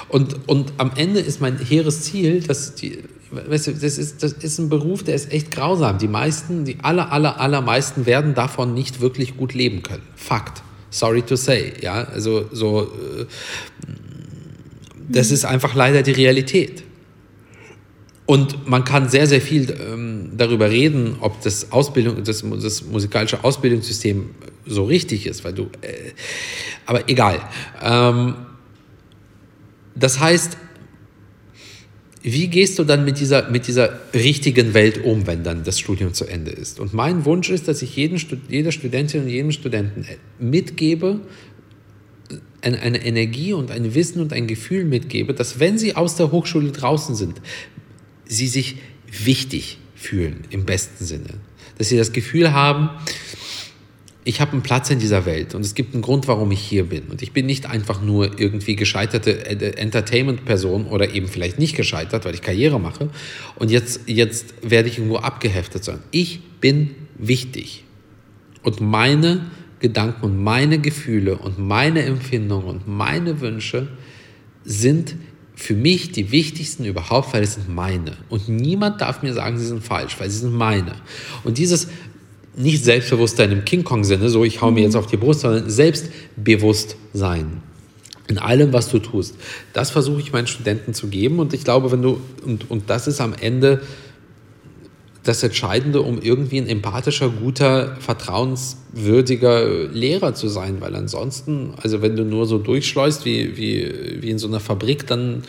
Und, und am Ende ist mein hehres Ziel, dass die, weißt du, das ist, das ist ein Beruf, der ist echt grausam. Die meisten, die aller, aller, allermeisten werden davon nicht wirklich gut leben können. Fakt. Sorry to say. Ja, also so, äh, das ist einfach leider die Realität. Und man kann sehr, sehr viel ähm, darüber reden, ob das, Ausbildung, das, das musikalische Ausbildungssystem so richtig ist, weil du, äh, aber egal. Ähm, das heißt, wie gehst du dann mit dieser, mit dieser richtigen Welt um, wenn dann das Studium zu Ende ist? Und mein Wunsch ist, dass ich jeden, jeder Studentin und jedem Studenten mitgebe, eine, eine Energie und ein Wissen und ein Gefühl mitgebe, dass wenn sie aus der Hochschule draußen sind, sie sich wichtig fühlen im besten Sinne. Dass sie das Gefühl haben, ich habe einen Platz in dieser Welt und es gibt einen Grund, warum ich hier bin. Und ich bin nicht einfach nur irgendwie gescheiterte Entertainment-Person oder eben vielleicht nicht gescheitert, weil ich Karriere mache und jetzt, jetzt werde ich irgendwo abgeheftet, sondern ich bin wichtig. Und meine Gedanken und meine Gefühle und meine Empfindungen und meine Wünsche sind für mich die wichtigsten überhaupt, weil es sind meine. Und niemand darf mir sagen, sie sind falsch, weil sie sind meine. Und dieses nicht Selbstbewusstsein im King Kong-Sinne, so ich hau mir jetzt auf die Brust, sondern Selbstbewusstsein in allem, was du tust. Das versuche ich meinen Studenten zu geben und ich glaube, wenn du, und, und das ist am Ende das Entscheidende, um irgendwie ein empathischer, guter, vertrauenswürdiger Lehrer zu sein, weil ansonsten, also wenn du nur so durchschleust wie, wie, wie in so einer Fabrik, dann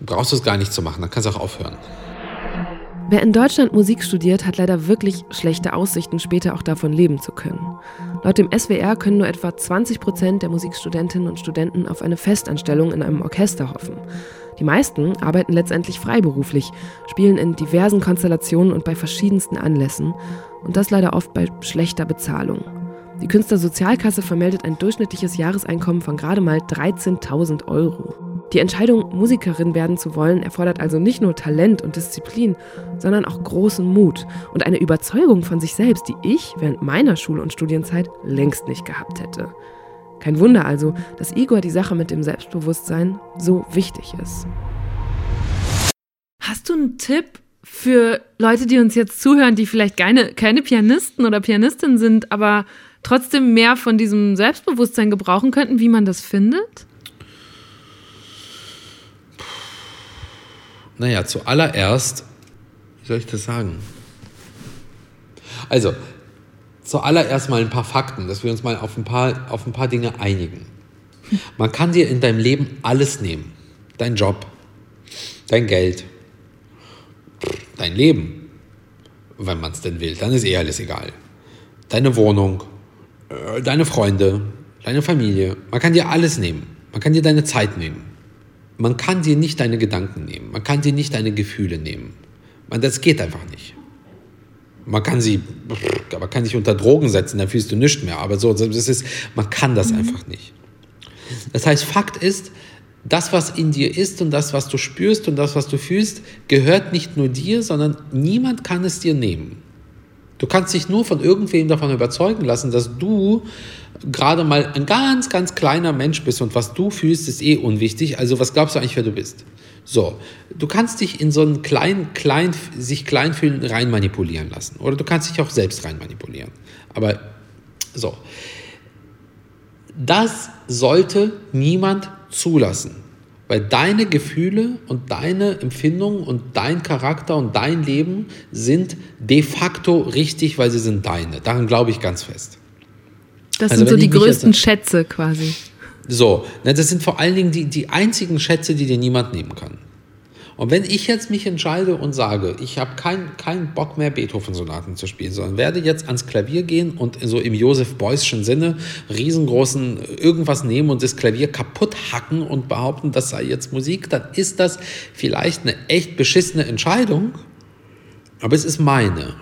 brauchst du es gar nicht zu machen, dann kannst du auch aufhören. Wer in Deutschland Musik studiert, hat leider wirklich schlechte Aussichten, später auch davon leben zu können. Laut dem SWR können nur etwa 20 Prozent der Musikstudentinnen und Studenten auf eine Festanstellung in einem Orchester hoffen. Die meisten arbeiten letztendlich freiberuflich, spielen in diversen Konstellationen und bei verschiedensten Anlässen. Und das leider oft bei schlechter Bezahlung. Die Künstlersozialkasse vermeldet ein durchschnittliches Jahreseinkommen von gerade mal 13.000 Euro. Die Entscheidung, Musikerin werden zu wollen, erfordert also nicht nur Talent und Disziplin, sondern auch großen Mut und eine Überzeugung von sich selbst, die ich während meiner Schul- und Studienzeit längst nicht gehabt hätte. Kein Wunder also, dass Igor die Sache mit dem Selbstbewusstsein so wichtig ist. Hast du einen Tipp für Leute, die uns jetzt zuhören, die vielleicht keine, keine Pianisten oder Pianistin sind, aber trotzdem mehr von diesem Selbstbewusstsein gebrauchen könnten, wie man das findet? Naja, zuallererst, wie soll ich das sagen? Also, zuallererst mal ein paar Fakten, dass wir uns mal auf ein paar, auf ein paar Dinge einigen. Man kann dir in deinem Leben alles nehmen. Dein Job, dein Geld, dein Leben, wenn man es denn will, dann ist eh alles egal. Deine Wohnung, äh, deine Freunde, deine Familie. Man kann dir alles nehmen. Man kann dir deine Zeit nehmen. Man kann dir nicht deine Gedanken nehmen. Man kann dir nicht deine Gefühle nehmen. Man, das geht einfach nicht. Man kann sie, man kann dich unter Drogen setzen, dann fühlst du nichts mehr. Aber so, das ist, man kann das mhm. einfach nicht. Das heißt, Fakt ist, das, was in dir ist und das, was du spürst und das, was du fühlst, gehört nicht nur dir, sondern niemand kann es dir nehmen. Du kannst dich nur von irgendwem davon überzeugen lassen, dass du gerade mal ein ganz, ganz kleiner Mensch bist und was du fühlst, ist eh unwichtig. Also was glaubst du eigentlich, wer du bist? So, du kannst dich in so einen kleinen, klein, sich klein fühlen rein manipulieren lassen. Oder du kannst dich auch selbst rein manipulieren. Aber so. Das sollte niemand zulassen. Weil deine Gefühle und deine Empfindungen und dein Charakter und dein Leben sind de facto richtig, weil sie sind deine. Daran glaube ich ganz fest. Das also sind so die größten jetzt, Schätze quasi. So, ne, das sind vor allen Dingen die, die einzigen Schätze, die dir niemand nehmen kann. Und wenn ich jetzt mich entscheide und sage, ich habe keinen kein Bock mehr, Beethoven-Sonaten zu spielen, sondern werde jetzt ans Klavier gehen und so im Josef Beusschen Sinne riesengroßen irgendwas nehmen und das Klavier kaputt hacken und behaupten, das sei jetzt Musik, dann ist das vielleicht eine echt beschissene Entscheidung, aber es ist meine.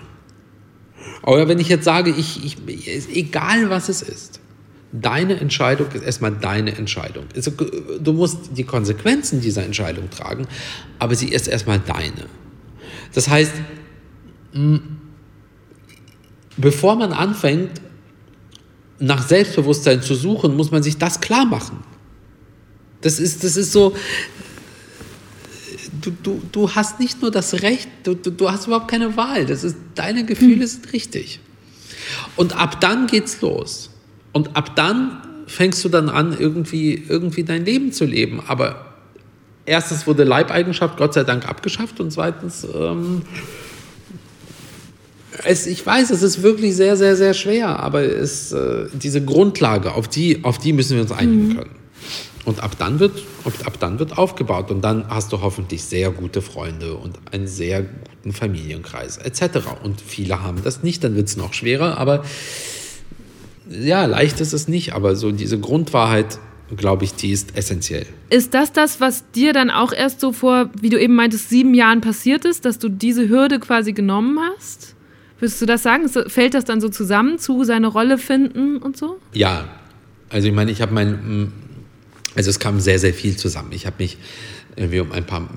Aber wenn ich jetzt sage, ich, ich, egal was es ist, deine Entscheidung ist erstmal deine Entscheidung. Also, du musst die Konsequenzen dieser Entscheidung tragen, aber sie ist erstmal deine. Das heißt, bevor man anfängt, nach Selbstbewusstsein zu suchen, muss man sich das klar machen. Das ist, das ist so, du, du, du hast nicht nur das Recht, du, du, du hast überhaupt keine Wahl. Das ist, deine Gefühle mhm. sind richtig. Und ab dann geht's los. Und ab dann fängst du dann an, irgendwie, irgendwie dein Leben zu leben. Aber erstens wurde Leibeigenschaft Gott sei Dank abgeschafft und zweitens, ähm, es, ich weiß, es ist wirklich sehr, sehr, sehr schwer, aber es, äh, diese Grundlage, auf die, auf die müssen wir uns einigen mhm. können. Und ab dann, wird, ab dann wird aufgebaut und dann hast du hoffentlich sehr gute Freunde und einen sehr guten Familienkreis etc. Und viele haben das nicht, dann wird es noch schwerer, aber ja, leicht ist es nicht, aber so diese Grundwahrheit, glaube ich, die ist essentiell. Ist das das, was dir dann auch erst so vor, wie du eben meintest, sieben Jahren passiert ist, dass du diese Hürde quasi genommen hast? Würdest du das sagen? Fällt das dann so zusammen zu seine Rolle finden und so? Ja, also ich meine, ich habe mein, also es kam sehr, sehr viel zusammen. Ich habe mich irgendwie um ein paar,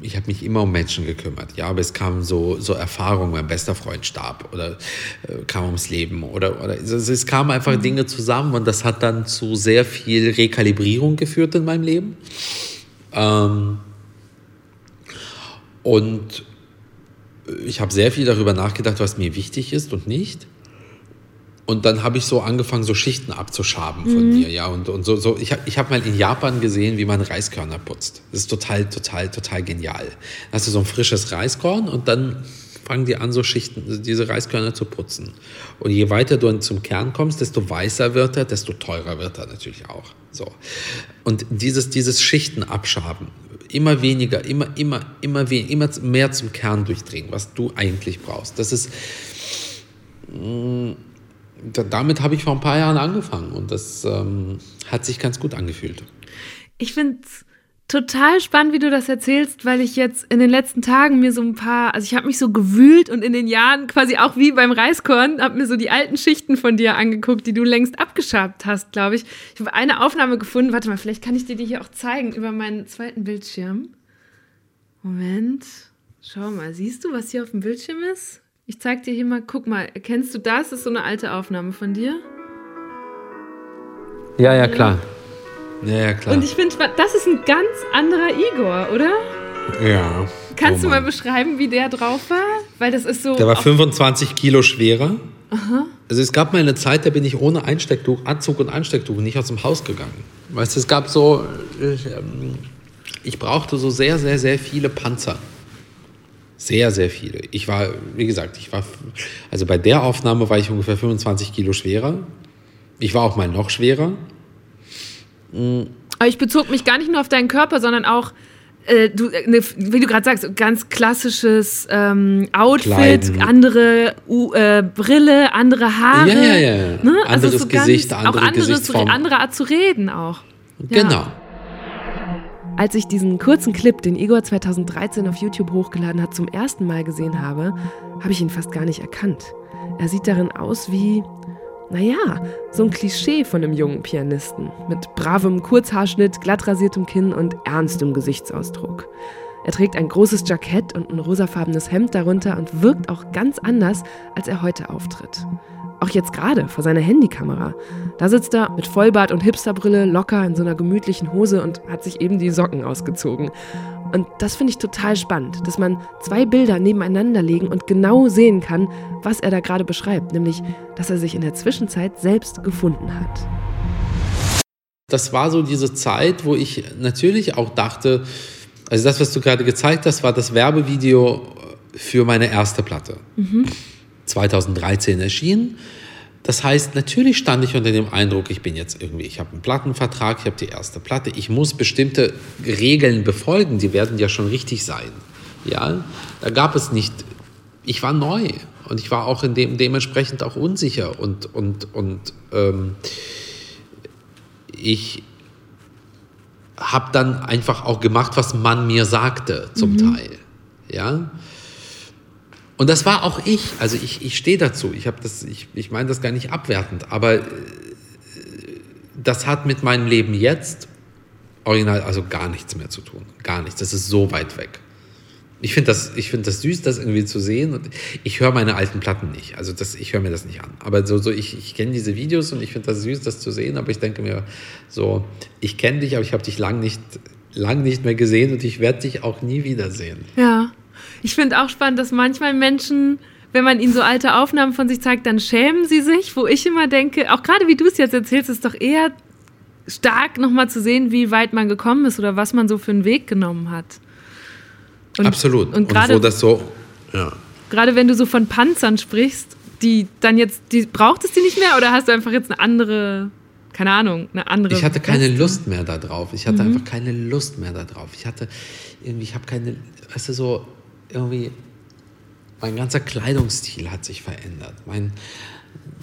ich habe mich immer um Menschen gekümmert, ja, aber es kamen so, so Erfahrungen, mein bester Freund starb oder äh, kam ums Leben oder, oder es, es kamen einfach mhm. Dinge zusammen und das hat dann zu sehr viel Rekalibrierung geführt in meinem Leben. Ähm, und ich habe sehr viel darüber nachgedacht, was mir wichtig ist und nicht. Und dann habe ich so angefangen, so Schichten abzuschaben von mhm. mir, ja. Und, und so, so ich habe ich hab mal in Japan gesehen, wie man Reiskörner putzt. Das ist total, total, total genial. Da hast du so ein frisches Reiskorn und dann fangen die an, so Schichten, diese Reiskörner zu putzen. Und je weiter du zum Kern kommst, desto weißer wird er, desto teurer wird er natürlich auch. So. Und dieses, dieses Schichten abschaben, immer weniger, immer, immer, immer, immer mehr zum Kern durchdringen, was du eigentlich brauchst. Das ist, mh, mm, damit habe ich vor ein paar Jahren angefangen und das ähm, hat sich ganz gut angefühlt. Ich finde es total spannend, wie du das erzählst, weil ich jetzt in den letzten Tagen mir so ein paar, also ich habe mich so gewühlt und in den Jahren quasi auch wie beim Reiskorn, habe mir so die alten Schichten von dir angeguckt, die du längst abgeschabt hast, glaube ich. Ich habe eine Aufnahme gefunden, warte mal, vielleicht kann ich dir die hier auch zeigen über meinen zweiten Bildschirm. Moment, schau mal, siehst du, was hier auf dem Bildschirm ist? Ich zeig dir hier mal, guck mal, kennst du das? Das ist so eine alte Aufnahme von dir. Ja, ja, klar. Ja, ja, klar. Und ich finde, das ist ein ganz anderer Igor, oder? Ja. Kannst oh du mal beschreiben, wie der drauf war? Weil das ist so. Der war 25 Kilo schwerer. Aha. Also es gab mal eine Zeit, da bin ich ohne Einstecktuch, Anzug und Einstecktuch nicht aus dem Haus gegangen. Weißt du, es gab so, ich, ähm, ich brauchte so sehr, sehr, sehr viele Panzer. Sehr, sehr viele. Ich war, wie gesagt, ich war, also bei der Aufnahme war ich ungefähr 25 Kilo schwerer. Ich war auch mal noch schwerer. Aber ich bezog mich gar nicht nur auf deinen Körper, sondern auch, äh, du, ne, wie du gerade sagst, ganz klassisches ähm, Outfit, Kleiden. andere uh, äh, Brille, andere Haare. Ja, ja, ja. Ne? Also anderes so Gesicht, ganz, andere auch anderes, andere Art zu reden auch. Genau. Als ich diesen kurzen Clip, den Igor 2013 auf YouTube hochgeladen hat, zum ersten Mal gesehen habe, habe ich ihn fast gar nicht erkannt. Er sieht darin aus wie, naja, so ein Klischee von einem jungen Pianisten. Mit bravem Kurzhaarschnitt, glatt rasiertem Kinn und ernstem Gesichtsausdruck. Er trägt ein großes Jackett und ein rosafarbenes Hemd darunter und wirkt auch ganz anders, als er heute auftritt. Auch jetzt gerade vor seiner Handykamera. Da sitzt er mit Vollbart und Hipsterbrille locker in so einer gemütlichen Hose und hat sich eben die Socken ausgezogen. Und das finde ich total spannend, dass man zwei Bilder nebeneinander legen und genau sehen kann, was er da gerade beschreibt, nämlich, dass er sich in der Zwischenzeit selbst gefunden hat. Das war so diese Zeit, wo ich natürlich auch dachte, also das, was du gerade gezeigt hast, war das Werbevideo für meine erste Platte. Mhm. 2013 erschienen. Das heißt, natürlich stand ich unter dem Eindruck, ich bin jetzt irgendwie, ich habe einen Plattenvertrag, ich habe die erste Platte, ich muss bestimmte Regeln befolgen, die werden ja schon richtig sein. Ja, da gab es nicht, ich war neu und ich war auch in dem, dementsprechend auch unsicher und, und, und ähm, ich habe dann einfach auch gemacht, was man mir sagte, zum mhm. Teil. Ja, und das war auch ich. Also ich, ich stehe dazu. Ich, das, ich, ich meine das gar nicht abwertend. Aber äh, das hat mit meinem Leben jetzt original also gar nichts mehr zu tun. Gar nichts. Das ist so weit weg. Ich finde das, find das süß, das irgendwie zu sehen. Und ich höre meine alten Platten nicht. Also das, ich höre mir das nicht an. Aber so, so ich, ich kenne diese Videos und ich finde das süß, das zu sehen. Aber ich denke mir so, ich kenne dich, aber ich habe dich lang nicht, lang nicht mehr gesehen und ich werde dich auch nie wiedersehen. Ja. Ich finde auch spannend, dass manchmal Menschen, wenn man ihnen so alte Aufnahmen von sich zeigt, dann schämen sie sich, wo ich immer denke, auch gerade wie du es jetzt erzählst, ist doch eher stark nochmal zu sehen, wie weit man gekommen ist oder was man so für einen Weg genommen hat. Und, Absolut. Und, grade, und wo das so, ja. Gerade wenn du so von Panzern sprichst, die dann jetzt, die braucht es die nicht mehr oder hast du einfach jetzt eine andere, keine Ahnung, eine andere. Ich hatte keine Weste? Lust mehr darauf. Ich hatte mhm. einfach keine Lust mehr darauf. Ich hatte irgendwie, ich habe keine, weißt du, so, irgendwie, mein ganzer Kleidungsstil hat sich verändert. Mein,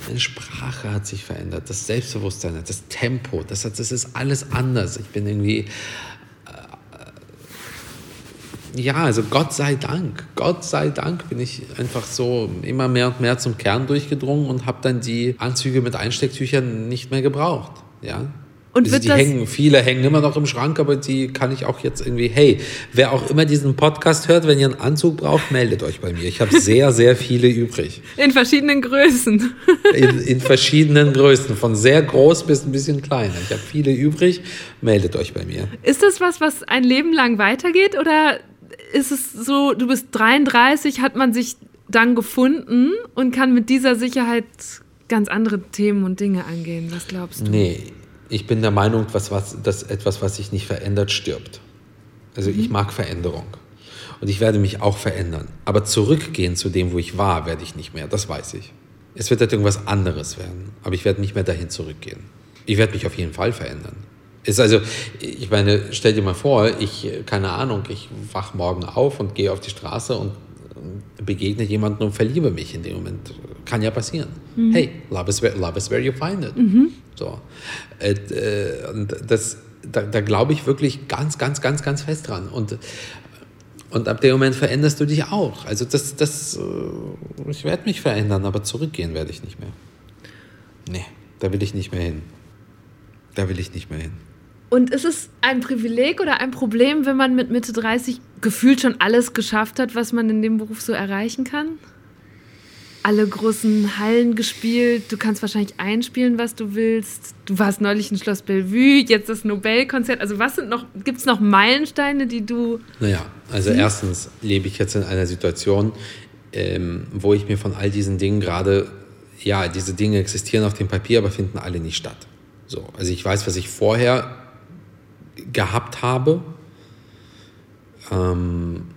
meine Sprache hat sich verändert, das Selbstbewusstsein, das Tempo, das, das ist alles anders. Ich bin irgendwie, äh, ja, also Gott sei Dank, Gott sei Dank bin ich einfach so immer mehr und mehr zum Kern durchgedrungen und habe dann die Anzüge mit Einstecktüchern nicht mehr gebraucht. Ja, Und wird die das- hängen, viele hängen immer noch im Schrank, aber die kann ich auch jetzt irgendwie, hey, wer auch immer diesen Podcast hört, wenn ihr einen Anzug braucht, meldet euch bei mir. Ich habe sehr, sehr viele übrig. In verschiedenen Größen. In, in verschiedenen Größen, von sehr groß bis ein bisschen kleiner. Ich habe viele übrig, meldet euch bei mir. Ist das was, was ein Leben lang weitergeht oder ist es so, du bist 33, hat man sich dann gefunden und kann mit dieser Sicherheit ganz andere Themen und Dinge angehen? Was glaubst du? Nee, ich bin der Meinung, was, was, dass etwas, was sich nicht verändert, stirbt. Also ich mag Veränderung. Und ich werde mich auch verändern. Aber zurückgehen zu dem, wo ich war, werde ich nicht mehr. Das weiß ich. Es wird halt irgendwas anderes werden. Aber ich werde nicht mehr dahin zurückgehen. Ich werde mich auf jeden Fall verändern. Ist also, ich meine, stell dir mal vor, ich, keine Ahnung, ich wach morgen auf und gehe auf die Straße und begegne jemanden und verliebe mich in dem Moment. Kann ja passieren. Hey, love is, where, love is where you find it. So. Äh, äh, und das, da, da glaube ich wirklich ganz, ganz, ganz, ganz fest dran. Und, und ab dem Moment veränderst du dich auch. Also das, das, äh, ich werde mich verändern, aber zurückgehen werde ich nicht mehr. Nee, da will ich nicht mehr hin. Da will ich nicht mehr hin. Und ist es ein Privileg oder ein Problem, wenn man mit Mitte 30 gefühlt schon alles geschafft hat, was man in dem Beruf so erreichen kann? Alle großen Hallen gespielt, du kannst wahrscheinlich einspielen, was du willst. Du warst neulich in Schloss Bellevue, jetzt das Nobelkonzert. Also was sind noch, gibt es noch Meilensteine, die du... Naja, also erstens lebe ich jetzt in einer Situation, ähm, wo ich mir von all diesen Dingen gerade, ja, diese Dinge existieren auf dem Papier, aber finden alle nicht statt. So, also ich weiß, was ich vorher gehabt habe ähm,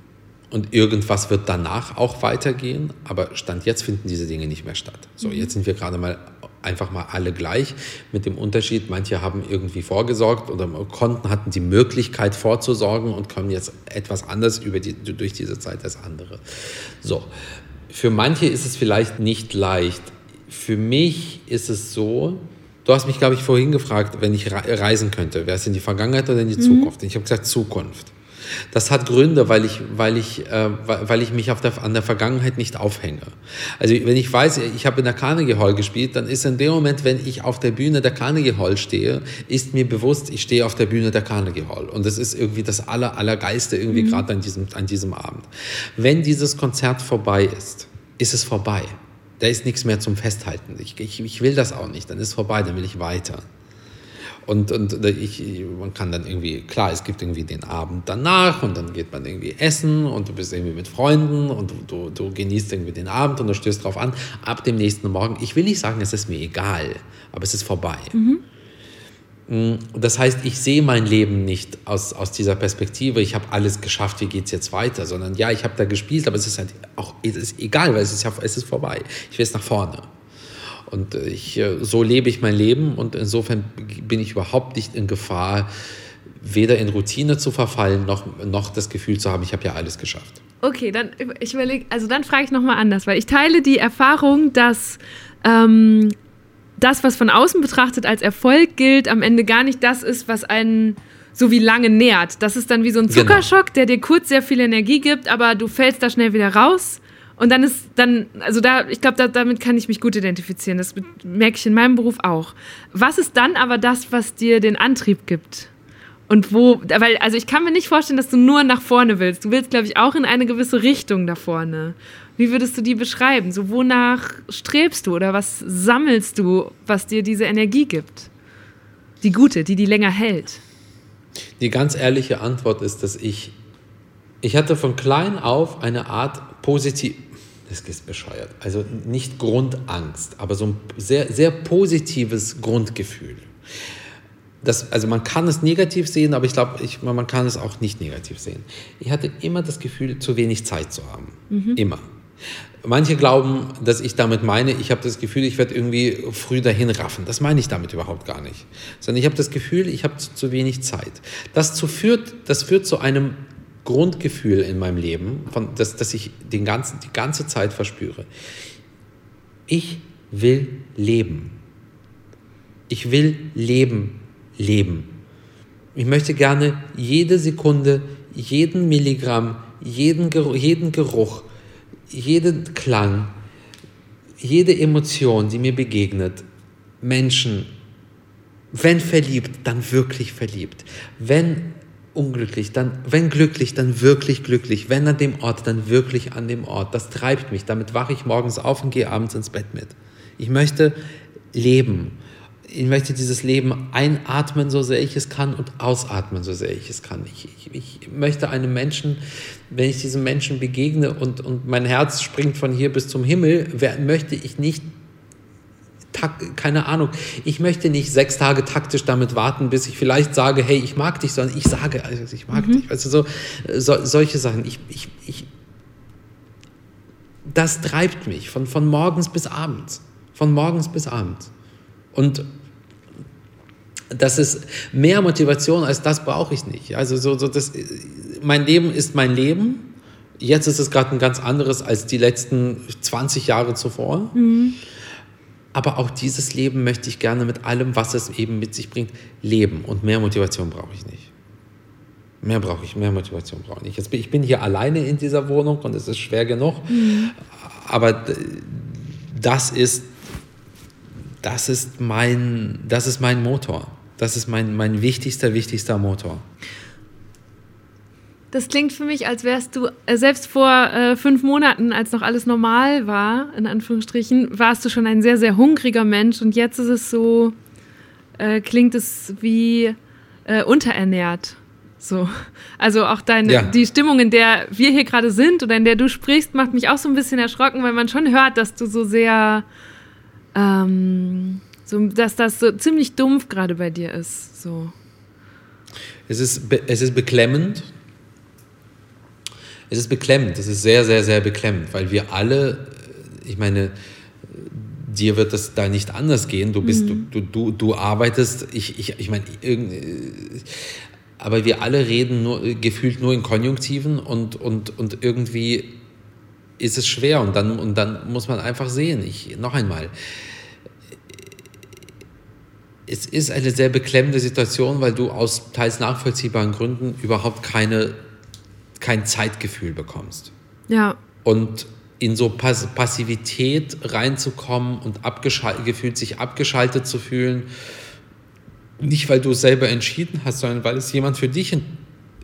und irgendwas wird danach auch weitergehen, aber Stand jetzt finden diese Dinge nicht mehr statt. So, jetzt sind wir gerade mal einfach mal alle gleich mit dem Unterschied, manche haben irgendwie vorgesorgt oder konnten, hatten die Möglichkeit vorzusorgen und kommen jetzt etwas anders über die, durch diese Zeit als andere. So, für manche ist es vielleicht nicht leicht. Für mich ist es so, du hast mich, glaube ich, vorhin gefragt, wenn ich re- reisen könnte, wäre es in die Vergangenheit oder in die Zukunft? Ich habe gesagt Zukunft. Das hat Gründe, weil ich, weil ich, äh, weil ich mich auf der, an der Vergangenheit nicht aufhänge. Also wenn ich weiß, ich habe in der Carnegie Hall gespielt, dann ist in dem Moment, wenn ich auf der Bühne der Carnegie Hall stehe, ist mir bewusst, ich stehe auf der Bühne der Carnegie Hall. Und das ist irgendwie das aller, allergeiste irgendwie gerade an diesem, an diesem Abend. Wenn dieses Konzert vorbei ist, ist es vorbei. Da ist nichts mehr zum Festhalten. Ich, ich, ich will das auch nicht. Dann ist vorbei, dann will ich weiter. Und, und ich, man kann dann irgendwie, klar, es gibt irgendwie den Abend danach und dann geht man irgendwie essen und du bist irgendwie mit Freunden und du, du, du genießt irgendwie den Abend und du stößt drauf an. Ab dem nächsten Morgen, ich will nicht sagen, es ist mir egal, aber es ist vorbei. Mm, Das heißt, ich sehe mein Leben nicht aus, aus dieser Perspektive, ich habe alles geschafft, wie geht es jetzt weiter, sondern ja, ich habe da gespielt, aber es ist halt auch es ist egal, weil es ist, ja, es ist vorbei. Ich will jetzt nach vorne. Und ich, äh, so lebe ich mein Leben und insofern bin ich überhaupt nicht in Gefahr, weder in Routine zu verfallen, noch, noch das Gefühl zu haben, ich habe ja alles geschafft. Okay, dann ich überlege, also dann frage ich nochmal anders, weil ich teile die Erfahrung, dass ähm, das, was von außen betrachtet als Erfolg gilt, am Ende gar nicht das ist, was einen so wie lange nährt. Das ist dann wie so ein Genau. Zuckerschock, der dir kurz sehr viel Energie gibt, aber du fällst da schnell wieder raus. Und dann ist dann, also da, ich glaube, da, damit kann ich mich gut identifizieren. Das merke ich in meinem Beruf auch. Was ist dann aber das, was dir den Antrieb gibt? Und wo, weil, also ich kann mir nicht vorstellen, dass du nur nach vorne willst. Du willst, glaube ich, auch in eine gewisse Richtung da vorne. Wie würdest du die beschreiben? So, wonach strebst du oder was sammelst du, was dir diese Energie gibt? Die gute, die die länger hält. Die ganz ehrliche Antwort ist, dass ich, ich hatte von klein auf eine Art positiv, das ist bescheuert, also nicht Grundangst, aber so ein sehr, sehr positives Grundgefühl. Das, also man kann es negativ sehen, aber ich glaube, ich, man kann es auch nicht negativ sehen. Ich hatte immer das Gefühl, zu wenig Zeit zu haben. Immer. Manche glauben, dass ich damit meine, ich habe das Gefühl, ich werde irgendwie früh dahin raffen. Das meine ich damit überhaupt gar nicht. Sondern ich habe das Gefühl, ich habe zu, zu wenig Zeit. Das, zu führt, das führt zu einem Grundgefühl in meinem Leben, von, das, das ich den ganzen, die ganze Zeit verspüre. Ich will leben. Ich will leben, leben. Ich möchte gerne jede Sekunde jeden Milligramm, jeden jeden Geruch, jeden Klang, jede Emotion, die mir begegnet, Menschen, wenn verliebt, dann wirklich verliebt. Wenn unglücklich, dann, wenn glücklich, dann wirklich glücklich. Wenn an dem Ort, dann wirklich an dem Ort. Das treibt mich. Damit wache ich morgens auf und gehe abends ins Bett mit. Ich möchte leben. Ich möchte dieses Leben einatmen, so sehr ich es kann, und ausatmen, so sehr ich es kann. Ich, ich, ich möchte einem Menschen, wenn ich diesem Menschen begegne und, und mein Herz springt von hier bis zum Himmel, wer, möchte ich nicht keine Ahnung, ich möchte nicht sechs Tage taktisch damit warten, bis ich vielleicht sage, hey, ich mag dich, sondern ich sage, also ich mag mhm. dich. Also so, so, solche Sachen. Ich, ich, ich, das treibt mich von, von morgens bis abends. Von morgens bis abends. Und das ist mehr Motivation als das brauche ich nicht. Also so, so das, mein Leben ist mein Leben. Jetzt ist es gerade ein ganz anderes als die letzten 20 Jahre zuvor. Mhm. Aber auch dieses Leben möchte ich gerne mit allem, was es eben mit sich bringt, leben. Und mehr Motivation brauche ich nicht. Mehr brauche ich, mehr Motivation brauche ich nicht. Jetzt bin, ich bin hier alleine in dieser Wohnung und es ist schwer genug. Mhm. Aber das ist, das ist mein, das ist mein Motor. Das ist mein, mein wichtigster, wichtigster Motor. Das klingt für mich, als wärst du, äh, selbst vor äh, fünf Monaten, als noch alles normal war, in Anführungsstrichen, warst du schon ein sehr, sehr hungriger Mensch und jetzt ist es so, äh, klingt es wie äh, unterernährt. So. Also auch deine, ja. die Stimmung, in der wir hier gerade sind oder in der du sprichst, macht mich auch so ein bisschen erschrocken, weil man schon hört, dass du so sehr, ähm, so, dass das so ziemlich dumpf gerade bei dir ist. So. Es ist, es ist beklemmend, es ist beklemmend, es ist sehr, sehr, sehr beklemmend, weil wir alle, ich meine, dir wird das da nicht anders gehen. Du bist, mhm. du, du, du arbeitest, ich, ich, ich meine, aber wir alle reden nur, gefühlt nur in Konjunktiven und, und, und irgendwie ist es schwer und dann, und dann muss man einfach sehen. Ich, noch einmal, es ist eine sehr beklemmende Situation, weil du aus teils nachvollziehbaren Gründen überhaupt keine kein Zeitgefühl bekommst. Ja. Und in so Pass Passivität reinzukommen und gefühlt sich abgeschaltet zu fühlen, nicht weil du es selber entschieden hast, sondern weil es jemand für dich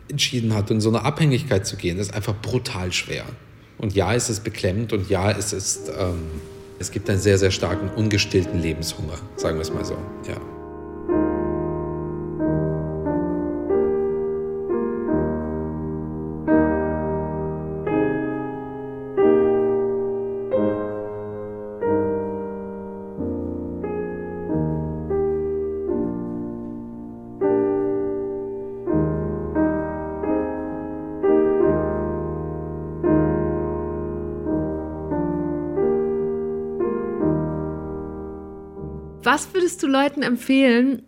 entschieden hat und so eine Abhängigkeit zu gehen, das ist einfach brutal schwer. Und ja, es ist beklemmend und ja, es ist, ähm, es gibt einen sehr, sehr starken, ungestillten Lebenshunger, sagen wir es mal so, ja. Würdest du Leuten empfehlen,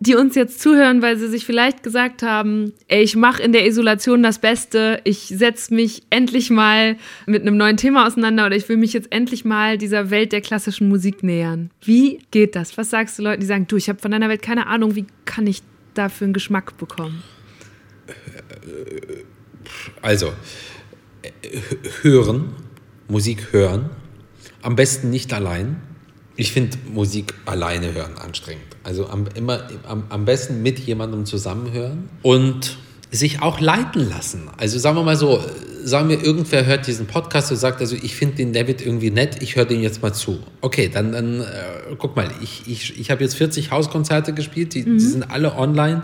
die uns jetzt zuhören, weil sie sich vielleicht gesagt haben, ey, ich mache in der Isolation das Beste, ich setze mich endlich mal mit einem neuen Thema auseinander oder ich will mich jetzt endlich mal dieser Welt der klassischen Musik nähern. Wie geht das? Was sagst du Leuten, die sagen, du, ich habe von deiner Welt keine Ahnung, wie kann ich dafür einen Geschmack bekommen? Also, hören, Musik hören, am besten nicht allein ich finde Musik alleine hören anstrengend. Also am, immer, am, am besten mit jemandem zusammenhören und sich auch leiten lassen. Also sagen wir mal so, sagen wir, irgendwer hört diesen Podcast und sagt, also ich finde den David irgendwie nett, ich höre den jetzt mal zu. Okay, dann, dann äh, guck mal, ich, ich, ich habe jetzt 40 Hauskonzerte gespielt, die, mhm. die sind alle online,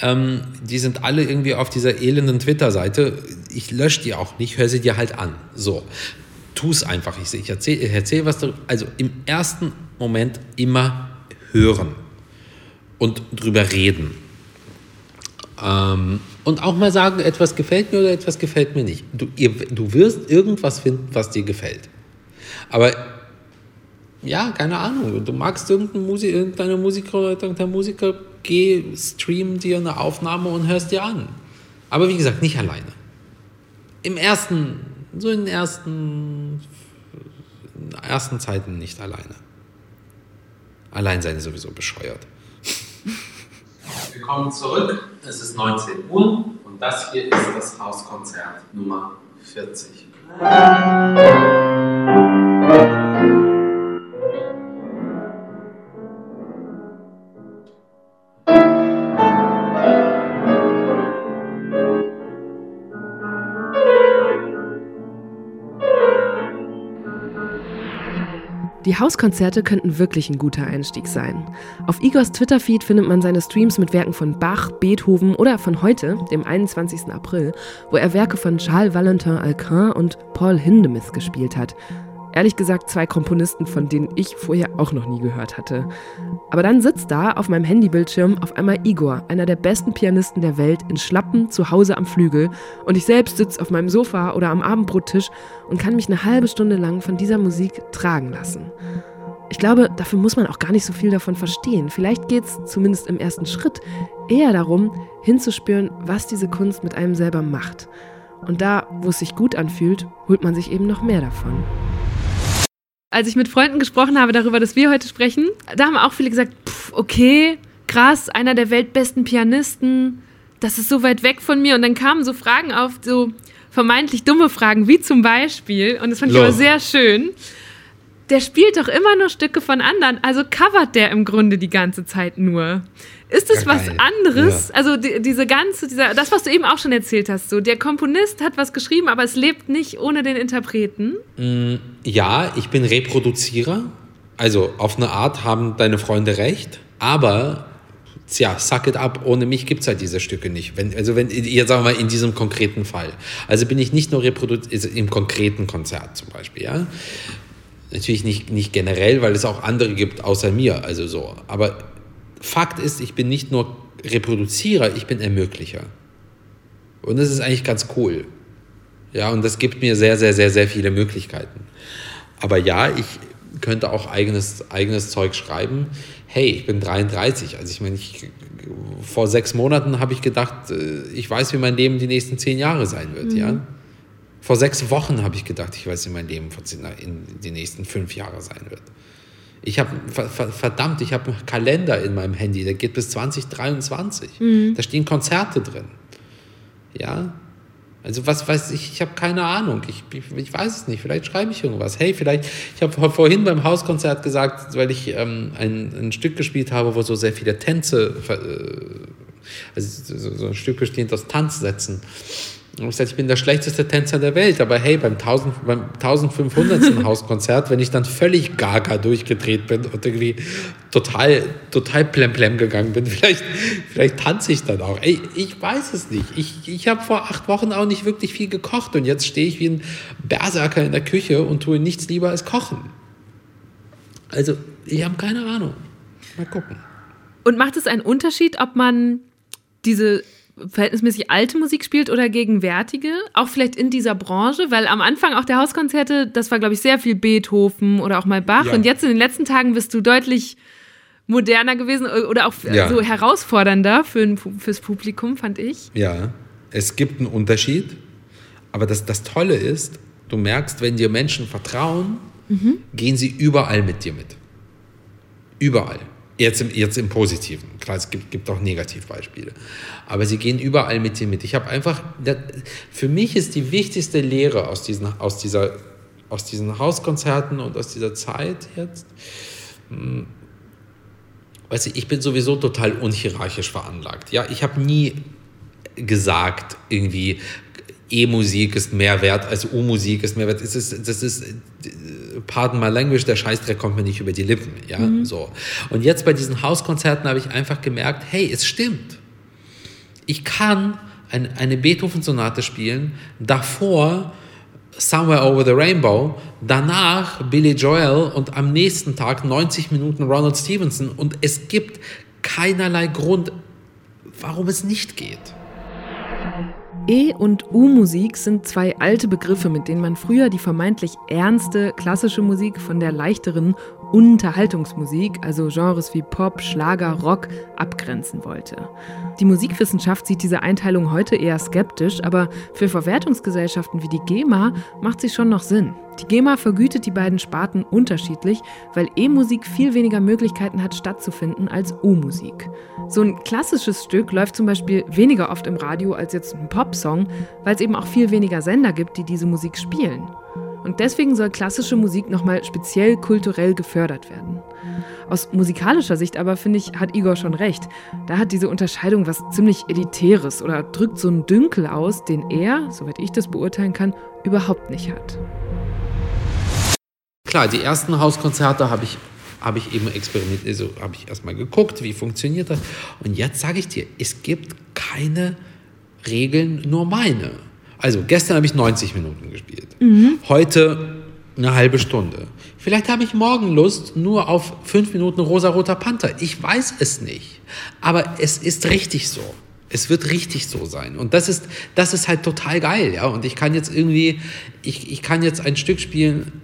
ähm, die sind alle irgendwie auf dieser elenden Twitter-Seite. Ich lösche die auch nicht, höre sie dir halt an. So, tu es einfach. Ich, ich erzähle erzähl was darüber. Also im ersten Moment immer hören und drüber reden. Ähm, und auch mal sagen, etwas gefällt mir oder etwas gefällt mir nicht. Du, ihr, du wirst irgendwas finden, was dir gefällt. Aber ja, keine Ahnung, du magst irgendeine, Musik, irgendeine Musiker oder irgendein Musiker, geh, stream dir eine Aufnahme und hörst dir an. Aber wie gesagt, nicht alleine. Im ersten so in den ersten, ersten Zeiten nicht alleine. Allein sein ist sowieso bescheuert. Willkommen zurück. Es ist 19 Uhr und das hier ist das Hauskonzert Nummer 40. Die Hauskonzerte könnten wirklich ein guter Einstieg sein. Auf Igors Twitter-Feed findet man seine Streams mit Werken von Bach, Beethoven oder von heute, dem 21. April, wo er Werke von Charles Valentin Alcrin und Paul Hindemith gespielt hat. Ehrlich gesagt zwei Komponisten, von denen ich vorher auch noch nie gehört hatte. Aber dann sitzt da auf meinem Handybildschirm auf einmal Igor, einer der besten Pianisten der Welt, in Schlappen zu Hause am Flügel und ich selbst sitze auf meinem Sofa oder am Abendbrottisch und kann mich eine halbe Stunde lang von dieser Musik tragen lassen. Ich glaube, dafür muss man auch gar nicht so viel davon verstehen. Vielleicht geht es zumindest im ersten Schritt eher darum, hinzuspüren, was diese Kunst mit einem selber macht. Und da, wo es sich gut anfühlt, holt man sich eben noch mehr davon als ich mit Freunden gesprochen habe darüber, dass wir heute sprechen, da haben auch viele gesagt, pff, okay, krass, einer der weltbesten Pianisten, das ist so weit weg von mir. Und dann kamen so Fragen auf, so vermeintlich dumme Fragen, wie zum Beispiel, und das fand ich aber sehr schön, der spielt doch immer nur Stücke von anderen, also covert der im Grunde die ganze Zeit nur. Ist es was anderes? Ja. Also die, diese ganze, dieser, das, was du eben auch schon erzählt hast, so der Komponist hat was geschrieben, aber es lebt nicht ohne den Interpreten. Mm, ja, ich bin Reproduzierer. Also auf eine Art haben deine Freunde recht, aber tja, suck it up, ohne mich gibt es halt diese Stücke nicht. Wenn, also wenn, jetzt sagen wir mal in diesem konkreten Fall. Also bin ich nicht nur Reproduzierer, also im konkreten Konzert zum Beispiel, ja. Natürlich nicht, nicht generell, weil es auch andere gibt außer mir, also so. Aber Fakt ist, ich bin nicht nur Reproduzierer, ich bin Ermöglicher. Und das ist eigentlich ganz cool. Ja, und das gibt mir sehr, sehr, sehr, sehr viele Möglichkeiten. Aber ja, ich könnte auch eigenes, eigenes Zeug schreiben. Hey, ich bin 33. Also ich meine, ich, vor sechs Monaten habe ich gedacht, äh, ich weiß, wie mein Leben die nächsten zehn Jahre sein wird. Mhm. Ja? Vor sechs Wochen habe ich gedacht, ich weiß, wie mein Leben in die nächsten fünf Jahre sein wird. Ich habe, verdammt, ich habe einen Kalender in meinem Handy, der geht bis 2023. Mhm. Da stehen Konzerte drin. Ja, also was weiß ich, ich habe keine Ahnung. Ich, ich, ich, weiß es nicht. Vielleicht schreibe ich irgendwas. Hey, vielleicht, ich habe vorhin beim Hauskonzert gesagt, weil ich ähm, ein, ein Stück gespielt habe, wo so sehr viele Tänze, äh, also so, so ein Stück bestehend aus Tanzsätzen. Und ich gesagt, ich bin der schlechteste Tänzer der Welt, aber hey, beim, 1000, beim 1500. *laughs* Hauskonzert, wenn ich dann völlig gaga durchgedreht bin und irgendwie total, total plemplem gegangen bin, *laughs* vielleicht, vielleicht tanze ich dann auch. Ey, ich weiß es nicht. Ich, ich habe vor acht Wochen auch nicht wirklich viel gekocht und jetzt stehe ich wie ein Berserker in der Küche und tue nichts lieber als kochen. Also, ich habe keine Ahnung. Mal gucken. Und macht es einen Unterschied, ob man diese verhältnismäßig alte Musik spielt oder gegenwärtige, auch vielleicht in dieser Branche, weil am Anfang auch der Hauskonzerte, das war, glaube ich, sehr viel Beethoven oder auch mal Bach. Ja. Und jetzt in den letzten Tagen bist du deutlich moderner gewesen oder auch ja. so herausfordernder für, fürs Publikum, fand ich. Ja, es gibt einen Unterschied, aber das, das Tolle ist, du merkst, wenn dir Menschen vertrauen, mhm. gehen sie überall mit dir mit. Überall. Jetzt im, jetzt im Positiven. Klar, es gibt, gibt auch Negativbeispiele. Aber sie gehen überall mit dir mit. Ich habe einfach, für mich ist die wichtigste Lehre aus diesen, aus, dieser, aus diesen Hauskonzerten und aus dieser Zeit jetzt, hm, weißt du, ich bin sowieso total unhierarchisch veranlagt. Ja, ich habe nie gesagt, irgendwie, E-Musik ist mehr wert als U-Musik ist mehr wert. Das ist, das ist pardon my language, der Scheißdreck kommt mir nicht über die Lippen. Ja, mhm. so. Und jetzt bei diesen Hauskonzerten habe ich einfach gemerkt, hey, es stimmt. Ich kann ein, eine Beethoven-Sonate spielen, davor Somewhere Over the Rainbow, danach Billy Joel und am nächsten Tag 90 Minuten Ronald Stevenson und es gibt keinerlei Grund, warum es nicht geht. E- und U-Musik sind zwei alte Begriffe, mit denen man früher die vermeintlich ernste klassische Musik von der leichteren Unterhaltungsmusik, also Genres wie Pop, Schlager, Rock, abgrenzen wollte. Die Musikwissenschaft sieht diese Einteilung heute eher skeptisch, aber für Verwertungsgesellschaften wie die GEMA macht sie schon noch Sinn. Die GEMA vergütet die beiden Sparten unterschiedlich, weil E-Musik viel weniger Möglichkeiten hat stattzufinden als U-Musik. So ein klassisches Stück läuft zum Beispiel weniger oft im Radio als jetzt ein Popsong, weil es eben auch viel weniger Sender gibt, die diese Musik spielen. Und deswegen soll klassische Musik nochmal speziell kulturell gefördert werden. Aus musikalischer Sicht aber finde ich, hat Igor schon recht. Da hat diese Unterscheidung was ziemlich Elitäres oder drückt so einen Dünkel aus, den er, soweit ich das beurteilen kann, überhaupt nicht hat. Klar, die ersten Hauskonzerte habe ich, hab ich eben experimentiert, also habe ich erstmal geguckt, wie funktioniert das. Und jetzt sage ich dir, es gibt keine Regeln, nur meine. Also gestern habe ich 90 Minuten gespielt. Mhm. Heute eine halbe Stunde. Vielleicht habe ich morgen Lust nur auf fünf Minuten rosa-roter Panther. Ich weiß es nicht. Aber es ist richtig so. Es wird richtig so sein. Und das ist, das ist halt total geil, ja. Und ich kann jetzt irgendwie, ich, ich kann jetzt ein Stück spielen,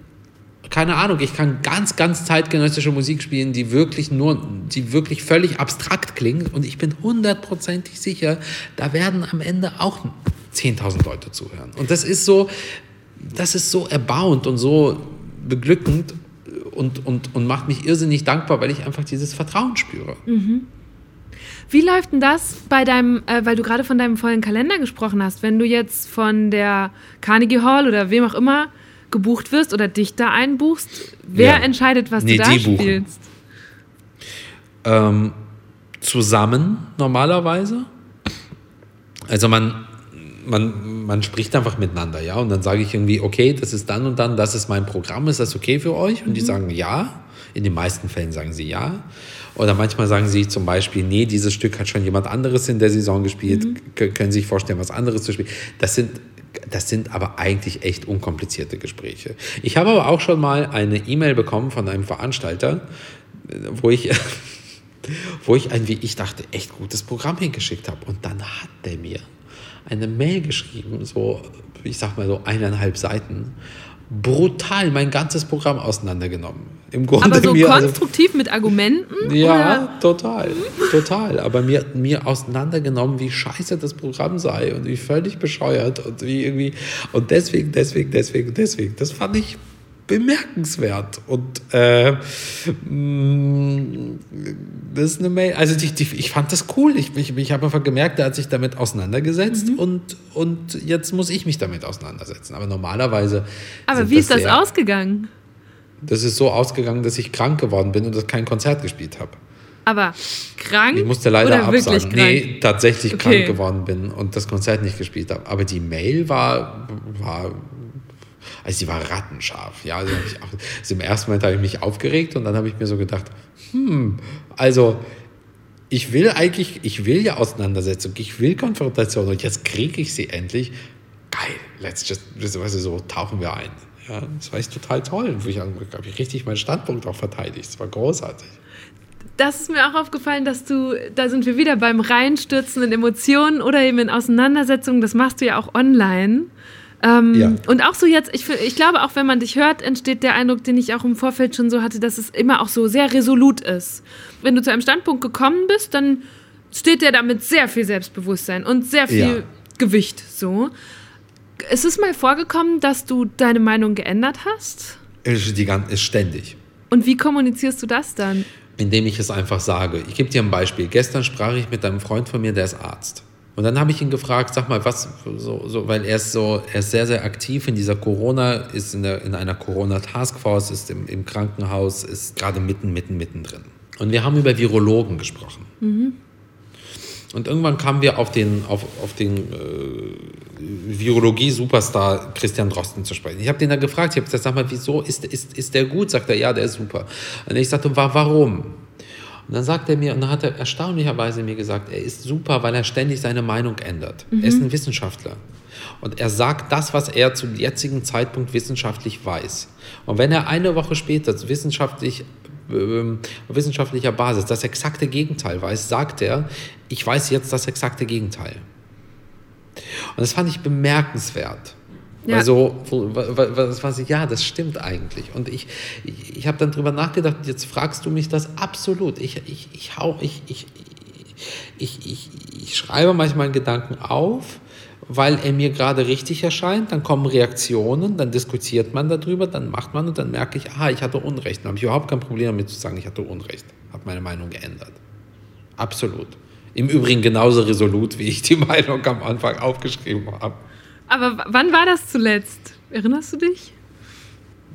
keine Ahnung, ich kann ganz, ganz zeitgenössische Musik spielen, die wirklich nur, die wirklich völlig abstrakt klingt. Und ich bin hundertprozentig sicher, da werden am Ende auch 10.000 Leute zuhören. Und das ist so, das ist so erbauend und so beglückend und, und, und macht mich irrsinnig dankbar, weil ich einfach dieses Vertrauen spüre. Mhm. Wie läuft denn das bei deinem, äh, weil du gerade von deinem vollen Kalender gesprochen hast, wenn du jetzt von der Carnegie Hall oder wem auch immer gebucht wirst oder dich da einbuchst, wer ja. entscheidet, was nee, du da spielst? Ähm, zusammen normalerweise. Also man, man, man spricht einfach miteinander, ja. Und dann sage ich irgendwie, okay, das ist dann und dann, das ist mein Programm, ist das okay für euch? Und mhm. die sagen ja. In den meisten Fällen sagen sie ja. Oder manchmal sagen sie zum Beispiel, nee, dieses Stück hat schon jemand anderes in der Saison gespielt, mhm. können Sie sich vorstellen, was anderes zu spielen. Das sind, das sind aber eigentlich echt unkomplizierte Gespräche. Ich habe aber auch schon mal eine E-Mail bekommen von einem Veranstalter, wo ich, *laughs* wo ich ein, wie ich dachte, echt gutes Programm hingeschickt habe. Und dann hat der mir eine Mail geschrieben, so, ich sag mal so eineinhalb Seiten, brutal mein ganzes Programm auseinandergenommen. Im Grunde Aber so mir, also konstruktiv also, mit Argumenten? Ja, oder? total, total. Aber mir, mir auseinandergenommen, wie scheiße das Programm sei und wie völlig bescheuert und wie irgendwie und deswegen, deswegen, deswegen, deswegen. Das fand ich bemerkenswert. Und äh, mm, das ist eine Mail. Also die, die, ich fand das cool. Ich, ich, ich habe einfach gemerkt, er hat sich damit auseinandergesetzt mhm. und, und jetzt muss ich mich damit auseinandersetzen. Aber normalerweise. Aber wie ist das sehr, ausgegangen? Das ist so ausgegangen, dass ich krank geworden bin und dass kein Konzert gespielt habe. Aber krank? Ich musste leider absagen. Nee, tatsächlich okay. krank geworden bin und das Konzert nicht gespielt habe. Aber die Mail war, war also sie war rattenscharf. Ja, also, auch, also im ersten Moment habe ich mich aufgeregt und dann habe ich mir so gedacht, hm, also ich will eigentlich, ich will ja Auseinandersetzung, ich will Konfrontation und jetzt kriege ich sie endlich. Geil, let's just, weißt du, so tauchen wir ein. Ja, das war echt total toll. Ich habe ich richtig meinen Standpunkt auch verteidigt. Das war großartig. Das ist mir auch aufgefallen, dass du, da sind wir wieder beim Reinstürzen in Emotionen oder eben in Auseinandersetzungen. Das machst du ja auch online. Ähm, ja. Und auch so jetzt, ich, ich glaube, auch wenn man dich hört, entsteht der Eindruck, den ich auch im Vorfeld schon so hatte, dass es immer auch so sehr resolut ist. Wenn du zu einem Standpunkt gekommen bist, dann steht der da mit sehr viel Selbstbewusstsein und sehr viel ja. Gewicht so. Ist es mal vorgekommen, dass du deine Meinung geändert hast? Ist, die, ist ständig. Und wie kommunizierst du das dann? Indem ich es einfach sage. Ich gebe dir ein Beispiel. Gestern sprach ich mit einem Freund von mir, der ist Arzt. Und dann habe ich ihn gefragt, sag mal, was, so, so, weil er ist so, er ist sehr, sehr aktiv in dieser Corona, ist in, der, in einer Corona-Taskforce, ist im, im, Krankenhaus, ist gerade mitten, mitten, mitten drin. Und wir haben über Virologen gesprochen. Mhm. Und irgendwann kamen wir auf den, auf, auf den äh, Virologie-Superstar Christian Drosten zu sprechen. Ich habe den da gefragt, ich habe gesagt, sag mal, wieso, ist, ist, ist der gut? Sagt er, ja, der ist super. Und ich sagte, warum? Und dann sagt er mir, und dann hat er erstaunlicherweise mir gesagt, er ist super, weil er ständig seine Meinung ändert. Mhm. Er ist ein Wissenschaftler. Und er sagt das, was er zum jetzigen Zeitpunkt wissenschaftlich weiß. Und wenn er eine Woche später wissenschaftlich, äh, wissenschaftlicher Basis das exakte Gegenteil weiß, sagt er, ich weiß jetzt das exakte Gegenteil. Und das fand ich bemerkenswert. Ja. Weil so, was, was, ja, das stimmt eigentlich. Und ich, ich, ich habe dann drüber nachgedacht, jetzt fragst du mich das absolut. Ich, ich, ich, hau, ich, ich, ich, ich, ich schreibe manchmal einen Gedanken auf, weil er mir gerade richtig erscheint, dann kommen Reaktionen, dann diskutiert man darüber, dann macht man und dann merke ich, ah, ich hatte Unrecht. Dann habe ich überhaupt kein Problem damit zu sagen, ich hatte Unrecht. Habe meine Meinung geändert. Absolut. Im Übrigen genauso resolut, wie ich die *laughs* Meinung am Anfang aufgeschrieben habe. Aber wann war das zuletzt? Erinnerst du dich?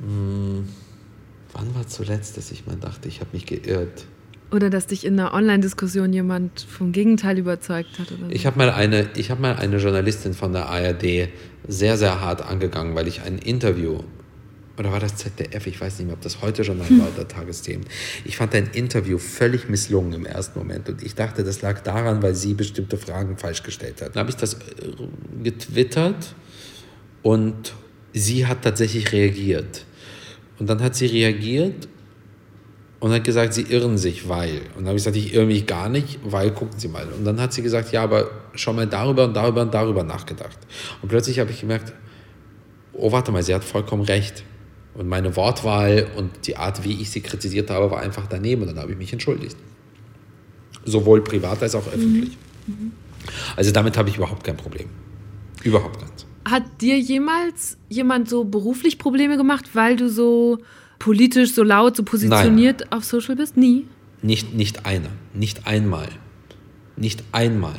Hm, wann war zuletzt, dass ich mal dachte, ich habe mich geirrt? Oder dass dich in einer Online-Diskussion jemand vom Gegenteil überzeugt hat? Oder so. Ich habe mal, eine, hab mal eine Journalistin von der ARD sehr, sehr hart angegangen, weil ich ein Interview, oder war das ZDF, ich weiß nicht mehr, ob das heute schon mal war oder Tagesthemen. Ich fand ein Interview völlig misslungen im ersten Moment und ich dachte, das lag daran, weil sie bestimmte Fragen falsch gestellt hat. Dann habe ich das äh, getwittert und sie hat tatsächlich reagiert. Und dann hat sie reagiert und hat gesagt, sie irren sich, weil. Und dann habe ich gesagt, ich irre mich gar nicht, weil gucken Sie mal. Und dann hat sie gesagt, ja, aber schon mal darüber und darüber und darüber nachgedacht. Und plötzlich habe ich gemerkt, oh, warte mal, sie hat vollkommen recht. Und meine Wortwahl und die Art, wie ich sie kritisiert habe, war einfach daneben. Und dann habe ich mich entschuldigt. Sowohl privat als auch öffentlich. Mhm. Also damit habe ich überhaupt kein Problem. Überhaupt keins. Hat dir jemals jemand so beruflich Probleme gemacht, weil du so politisch so laut, so positioniert Nein. auf Social bist? Nie? Nicht, nicht einer. Nicht einmal. Nicht einmal.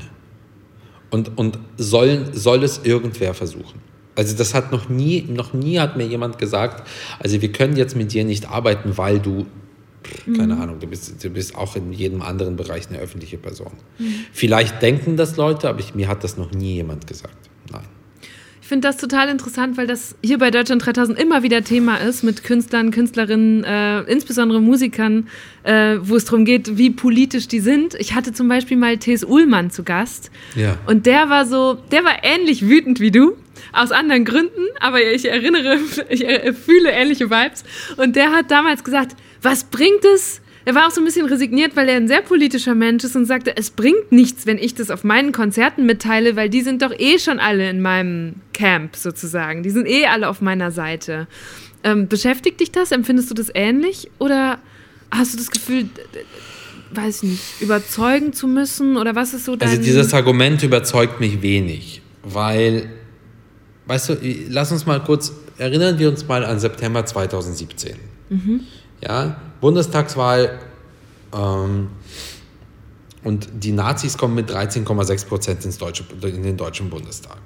Und, und sollen, soll es irgendwer versuchen. Also das hat noch nie, noch nie hat mir jemand gesagt, also wir können jetzt mit dir nicht arbeiten, weil du, keine mhm. Ahnung, du bist, du bist auch in jedem anderen Bereich eine öffentliche Person. Mhm. Vielleicht denken das Leute, aber ich, mir hat das noch nie jemand gesagt. Nein. Ich finde das total interessant, weil das hier bei Deutschland 3000 immer wieder Thema ist mit Künstlern, Künstlerinnen, äh, insbesondere Musikern, äh, wo es darum geht, wie politisch die sind. Ich hatte zum Beispiel mal T.S. Uhlmann zu Gast. Ja. Und der war so, der war ähnlich wütend wie du. Aus anderen Gründen, aber ich erinnere, ich fühle ähnliche Vibes. Und der hat damals gesagt, was bringt es, er war auch so ein bisschen resigniert, weil er ein sehr politischer Mensch ist und sagte, es bringt nichts, wenn ich das auf meinen Konzerten mitteile, weil die sind doch eh schon alle in meinem Camp sozusagen. Die sind eh alle auf meiner Seite. Ähm, beschäftigt dich das? Empfindest du das ähnlich? Oder hast du das Gefühl, weiß ich nicht, überzeugen zu müssen? Oder was ist so dein... Also dieses Argument überzeugt mich wenig, weil, weißt du, lass uns mal kurz, erinnern wir uns mal an September 2017. Mhm. Ja, Bundestagswahl ähm, und die Nazis kommen mit 13,6 Prozent ins deutsche, in den Deutschen Bundestag.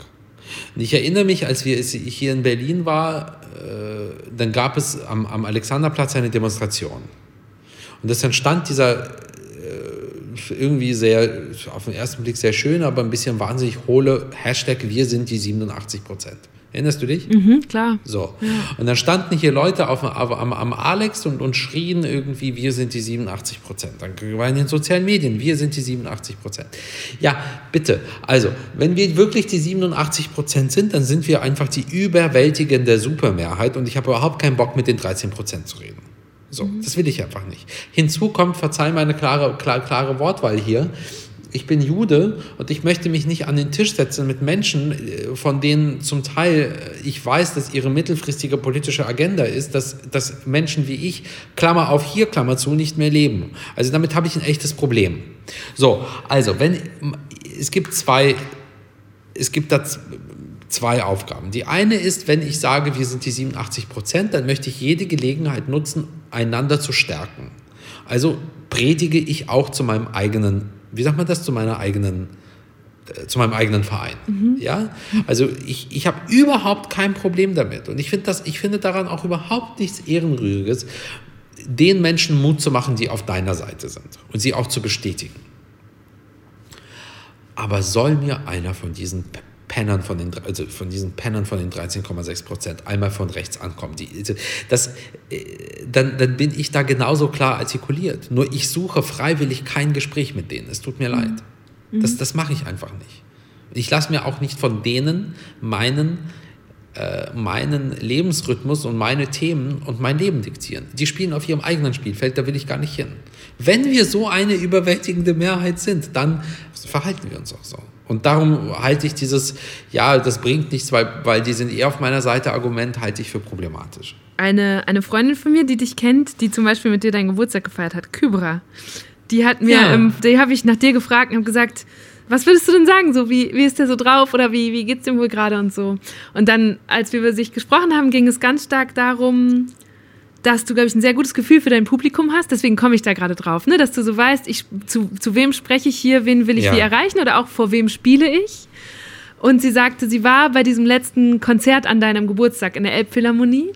Und ich erinnere mich, als wir hier in Berlin war, äh, dann gab es am, am, Alexanderplatz eine Demonstration. Und es entstand dieser irgendwie sehr, auf den ersten Blick sehr schön, aber ein bisschen wahnsinnig hohle Hashtag Wir sind die 87 Prozent. Erinnerst du dich? Mhm, klar. So. Ja. Und dann standen hier Leute auf, auf, am, am Alex und, und schrien irgendwie, wir sind die 87 Prozent. Dann war in den sozialen Medien, wir sind die 87 Prozent. Ja, bitte. Also, wenn wir wirklich die 87 Prozent sind, dann sind wir einfach die überwältigende Supermehrheit und ich habe überhaupt keinen Bock, mit den 13 Prozent zu reden. So, mhm. das will ich einfach nicht. Hinzu kommt, verzeih meine klare, klare, klare Wortwahl hier, ich bin Jude und ich möchte mich nicht an den Tisch setzen mit Menschen, äh, von denen zum Teil äh, ich weiß, dass ihre mittelfristige politische Agenda ist, dass, dass Menschen wie ich, Klammer auf hier, Klammer zu, nicht mehr leben. Also damit habe ich ein echtes Problem. So, also, wenn, es gibt zwei, es gibt da zwei Aufgaben. Die eine ist, wenn ich sage, wir sind die 87 Prozent, dann möchte ich jede Gelegenheit nutzen, einander zu stärken. Also predige ich auch zu meinem eigenen wie sagt man das, zu meiner eigenen, äh, zu meinem eigenen Verein. Mhm. Ja? Also ich, ich habe überhaupt kein Problem damit. Und ich finde das, ich finde daran auch überhaupt nichts Ehrenrühriges, den Menschen Mut zu machen, die auf deiner Seite sind und sie auch zu bestätigen. Aber soll mir einer von diesen Pennern von den, also von diesen Pennern von den 13,6 Prozent einmal von rechts ankommen. Die, das, äh, dann, dann bin ich da genauso klar artikuliert. Nur ich suche freiwillig kein Gespräch mit denen. Es tut mir mhm. leid. Das, das mache ich einfach nicht. Ich lasse mir auch nicht von denen meinen, äh, meinen Lebensrhythmus und meine Themen und mein Leben diktieren. Die spielen auf ihrem eigenen Spielfeld, da will ich gar nicht hin. Wenn wir so eine überwältigende Mehrheit sind, dann verhalten wir uns auch so. Und darum halte ich dieses, ja, das bringt nichts, weil, weil die sind eher auf meiner Seite, Argument halte ich für problematisch. Eine, eine Freundin von mir, die dich kennt, die zum Beispiel mit dir deinen Geburtstag gefeiert hat, Kybra, die hat mir, Ja. ähm, die habe ich nach dir gefragt und habe gesagt, was würdest du denn sagen? So, wie, wie ist der so drauf oder wie, wie geht's dem wohl gerade und so? Und dann, als wir über sich gesprochen haben, ging es ganz stark darum, dass du, glaube ich, ein sehr gutes Gefühl für dein Publikum hast. Deswegen komme ich da gerade drauf, ne? dass du so weißt, ich, zu, zu wem spreche ich hier, wen will ich Ja. wie erreichen oder auch vor wem spiele ich. Und sie sagte, sie war bei diesem letzten Konzert an deinem Geburtstag in der Elbphilharmonie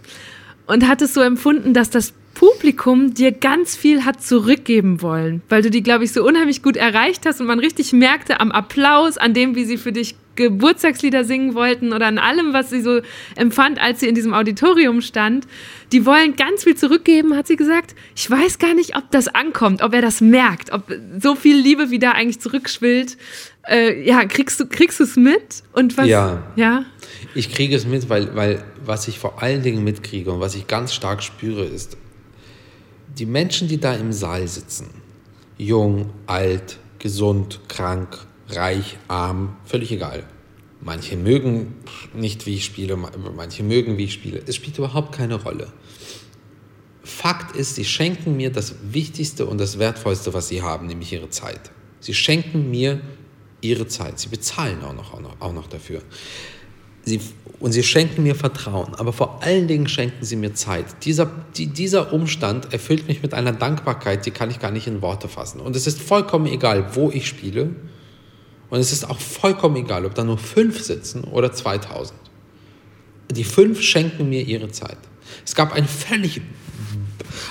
und hat es so empfunden, dass das Publikum dir ganz viel hat zurückgeben wollen, weil du die, glaube ich, so unheimlich gut erreicht hast und man richtig merkte am Applaus, an dem, wie sie für dich Geburtstagslieder singen wollten oder an allem, was sie so empfand, als sie in diesem Auditorium stand. Die wollen ganz viel zurückgeben, hat sie gesagt. Ich weiß gar nicht, ob das ankommt, ob er das merkt, ob so viel Liebe, wie da eigentlich zurückschwillt. Äh, ja, kriegst du kriegst es mit? Und was? Ja. Ja. Ich kriege es mit, weil, weil was ich vor allen Dingen mitkriege und was ich ganz stark spüre, ist, die Menschen, die da im Saal sitzen, jung, alt, gesund, krank, reich, arm, völlig egal. Manche mögen nicht, wie ich spiele, manche mögen, wie ich spiele. Es spielt überhaupt keine Rolle. Fakt ist, sie schenken mir das Wichtigste und das Wertvollste, was sie haben, nämlich ihre Zeit. Sie schenken mir ihre Zeit. Sie bezahlen auch noch, auch noch, auch noch dafür. Sie, und sie schenken mir Vertrauen, aber vor allen Dingen schenken sie mir Zeit. Dieser, die, dieser Umstand erfüllt mich mit einer Dankbarkeit, die kann ich gar nicht in Worte fassen. Und es ist vollkommen egal, wo ich spiele. Und es ist auch vollkommen egal, ob da nur fünf sitzen oder 2000. Die fünf schenken mir ihre Zeit. Es gab ein völlig,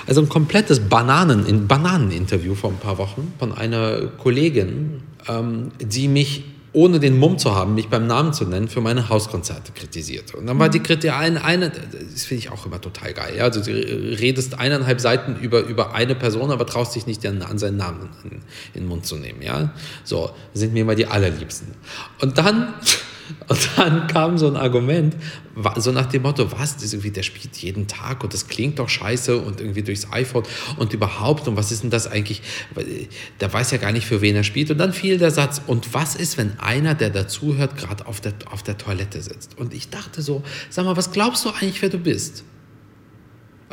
also ein komplettes Bananen, in Bananeninterview vor ein paar Wochen von einer Kollegin, ähm, die mich ohne den Mumm zu haben, mich beim Namen zu nennen, für meine Hauskonzerte kritisiert. Und dann war die Kritik eine, eine das finde ich auch immer total geil. Ja? Also du redest eineinhalb Seiten über, über eine Person, aber traust dich nicht an, an seinen Namen in, in den Mund zu nehmen. Ja? So, sind mir immer die allerliebsten. Und dann, und dann kam so ein Argument, so nach dem Motto, was, das irgendwie, der spielt jeden Tag und das klingt doch scheiße und irgendwie durchs iPhone und überhaupt und was ist denn das eigentlich, Weil, der weiß ja gar nicht, für wen er spielt. Und dann fiel der Satz, und was ist, wenn einer, der dazuhört, gerade auf der, auf der Toilette sitzt? Und ich dachte so, sag mal, was glaubst du eigentlich, wer du bist?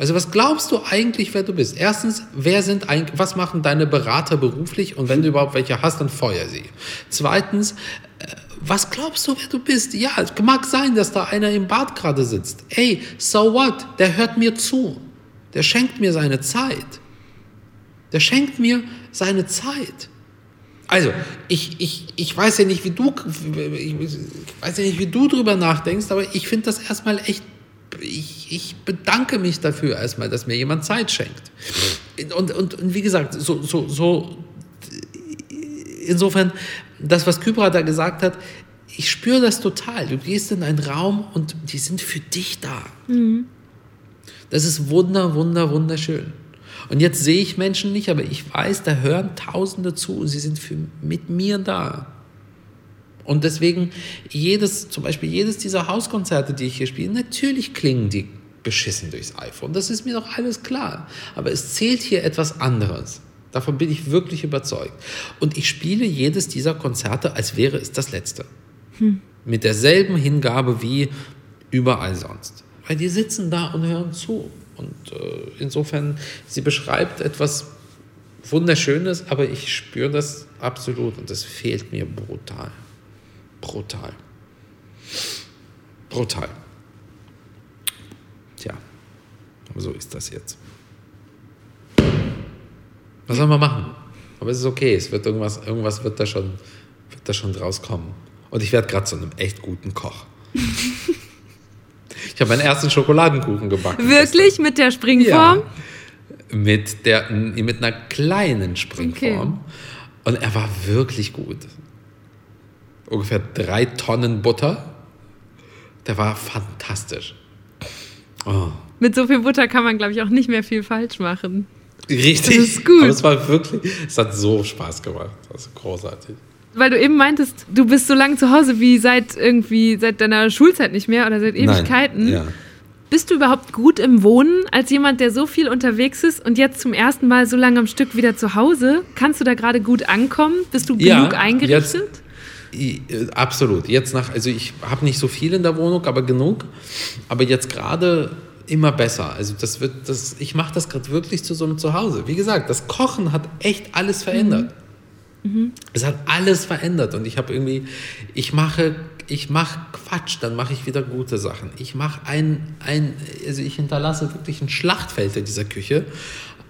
Also was glaubst du eigentlich, wer du bist? Erstens, wer sind was machen deine Berater beruflich und wenn du überhaupt welche hast, dann feuer sie. Zweitens, äh, was glaubst du, wer du bist? Ja, es mag sein, dass da einer im Bad gerade sitzt. Ey, so what? Der hört mir zu. Der schenkt mir seine Zeit. Der schenkt mir seine Zeit. Also, ich, ich, ich weiß ja nicht, wie du, ich weiß ja nicht, wie du drüber nachdenkst, aber ich finde das erstmal echt, ich, ich bedanke mich dafür erstmal, dass mir jemand Zeit schenkt. Und, und, und wie gesagt, so, so, so, insofern, das, was Kybra da gesagt hat, ich spüre das total. Du gehst in einen Raum und die sind für dich da. Das ist wunder, wunder, wunderschön. Und jetzt sehe ich Menschen nicht, aber ich weiß, da hören Tausende zu und sie sind für, mit mir da. Und deswegen, jedes, zum Beispiel jedes dieser Hauskonzerte, die ich hier spiele, natürlich klingen die beschissen durchs iPhone. Das ist mir doch alles klar. Aber es zählt hier etwas anderes. Davon bin ich wirklich überzeugt. Und ich spiele jedes dieser Konzerte, als wäre es das letzte. Mit derselben Hingabe wie überall sonst. Weil die sitzen da und hören zu. Und äh, insofern, sie beschreibt etwas Wunderschönes, aber ich spüre das absolut und das fehlt mir brutal. Brutal. Brutal. Tja, aber so ist das jetzt. Was soll man machen? Aber es ist okay, es wird irgendwas, irgendwas wird da schon, wird da schon draus kommen. Und ich werde gerade zu einem echt guten Koch. ich habe meinen ersten Schokoladenkuchen gebacken. Wirklich mit der Springform? Ja, mit, der, mit einer kleinen Springform. Und er war wirklich gut. Ungefähr drei Tonnen Butter. Der war fantastisch. Oh. Mit so viel Butter kann man, glaube ich, auch nicht mehr viel falsch machen. Richtig. Das ist gut. Aber es war wirklich, es hat so Spaß gemacht. Das ist großartig. Weil du eben meintest, du bist so lange zu Hause wie seit irgendwie seit deiner Schulzeit nicht mehr oder seit Ewigkeiten. Nein, ja. Bist du überhaupt gut im Wohnen als jemand, der so viel unterwegs ist und jetzt zum ersten Mal so lange am Stück wieder zu Hause? Kannst du da gerade gut ankommen? Bist du Ja, genug eingerichtet? I, äh, absolut. Jetzt nach, also ich habe nicht so viel in der Wohnung, aber genug. Aber jetzt gerade immer besser. Also das wird, das, ich mache das gerade wirklich zu so einem Zuhause. Wie gesagt, das Kochen hat echt alles verändert. Mhm. Es hat alles verändert und ich habe irgendwie, ich mache, ich mache Quatsch, dann mache ich wieder gute Sachen. Ich mache ein, ein, also ich hinterlasse wirklich ein Schlachtfeld in dieser Küche,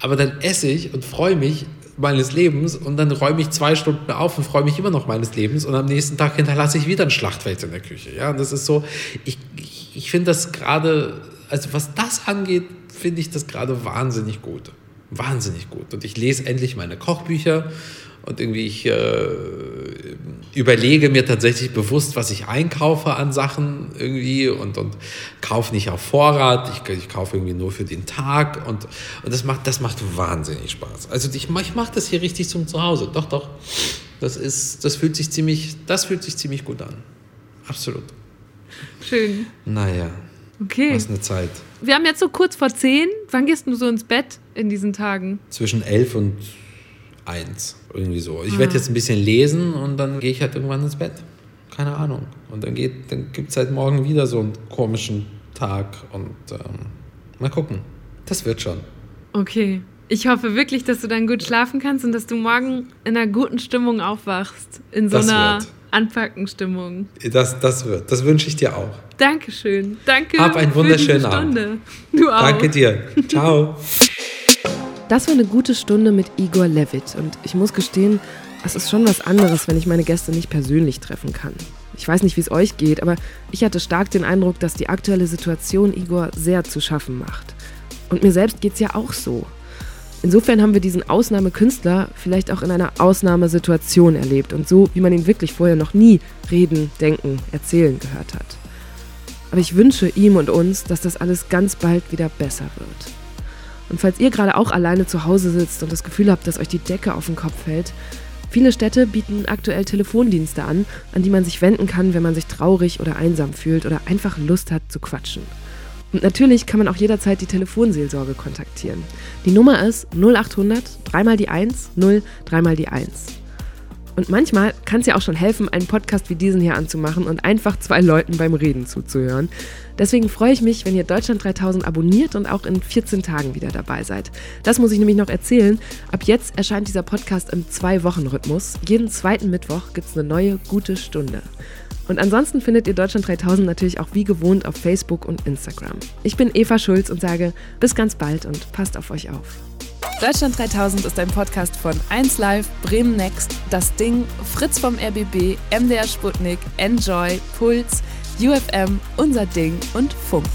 aber dann esse ich und freue mich meines Lebens und dann räume ich zwei Stunden auf und freue mich immer noch meines Lebens und am nächsten Tag hinterlasse ich wieder ein Schlachtfeld in der Küche. Ja, und das ist so, ich, ich finde das gerade also was das angeht, finde ich das gerade wahnsinnig gut. Wahnsinnig gut. Und ich lese endlich meine Kochbücher und irgendwie ich äh, überlege mir tatsächlich bewusst, was ich einkaufe an Sachen irgendwie und, und kaufe nicht auf Vorrat. Ich, ich kaufe irgendwie nur für den Tag und, und das, macht, das macht wahnsinnig Spaß. Also ich, ich mache das hier richtig zum Zuhause. Doch, doch. Das, ist, das, fühlt sich ziemlich, das fühlt sich ziemlich gut an. Absolut. Schön. Naja. Okay. Was eine Zeit. Wir haben jetzt so kurz vor zehn. Wann gehst du so ins Bett in diesen Tagen? Zwischen elf und eins. Irgendwie so. Ich ah. werde jetzt ein bisschen lesen und dann gehe ich halt irgendwann ins Bett. Keine Ahnung. Und dann, dann gibt es halt morgen wieder so einen komischen Tag und ähm, mal gucken. Das wird schon. Okay. Ich hoffe wirklich, dass du dann gut schlafen kannst und dass du morgen in einer guten Stimmung aufwachst. In so das einer wird. Anpacken-Stimmung. Das, das wird. Das wünsche ich dir auch. Dankeschön. Danke. Hab einen wunderschönen Abend. Du auch. Danke dir. Ciao. Das war eine gute Stunde mit Igor Levit und ich muss gestehen, es ist schon was anderes, wenn ich meine Gäste nicht persönlich treffen kann. Ich weiß nicht, wie es euch geht, aber ich hatte stark den Eindruck, dass die aktuelle Situation Igor sehr zu schaffen macht. Und mir selbst geht es ja auch so. Insofern haben wir diesen Ausnahmekünstler vielleicht auch in einer Ausnahmesituation erlebt und so, wie man ihn wirklich vorher noch nie reden, denken, erzählen gehört hat. Aber ich wünsche ihm und uns, dass das alles ganz bald wieder besser wird. Und falls ihr gerade auch alleine zu Hause sitzt und das Gefühl habt, dass euch die Decke auf den Kopf fällt, viele Städte bieten aktuell Telefondienste an, an die man sich wenden kann, wenn man sich traurig oder einsam fühlt oder einfach Lust hat zu quatschen. Und natürlich kann man auch jederzeit die Telefonseelsorge kontaktieren. Die Nummer ist 0800 3 die 1 0 3 die 1. Und manchmal kann es ja auch schon helfen, einen Podcast wie diesen hier anzumachen und einfach zwei Leuten beim Reden zuzuhören. Deswegen freue ich mich, wenn ihr Deutschland 3000 abonniert und auch in 14 Tagen wieder dabei seid. Das muss ich nämlich noch erzählen. Ab jetzt erscheint dieser Podcast im Zwei-Wochen-Rhythmus. Jeden zweiten Mittwoch gibt es eine neue gute Stunde. Und ansonsten findet ihr Deutschland 3000 natürlich auch wie gewohnt auf Facebook und Instagram. Ich bin Eva Schulz und sage bis ganz bald und passt auf euch auf. Deutschland 3000 ist ein Podcast von 1Live, Bremen Next, Das Ding, Fritz vom RBB, MDR Sputnik, Enjoy, Puls, UFM, Unser Ding und Funk.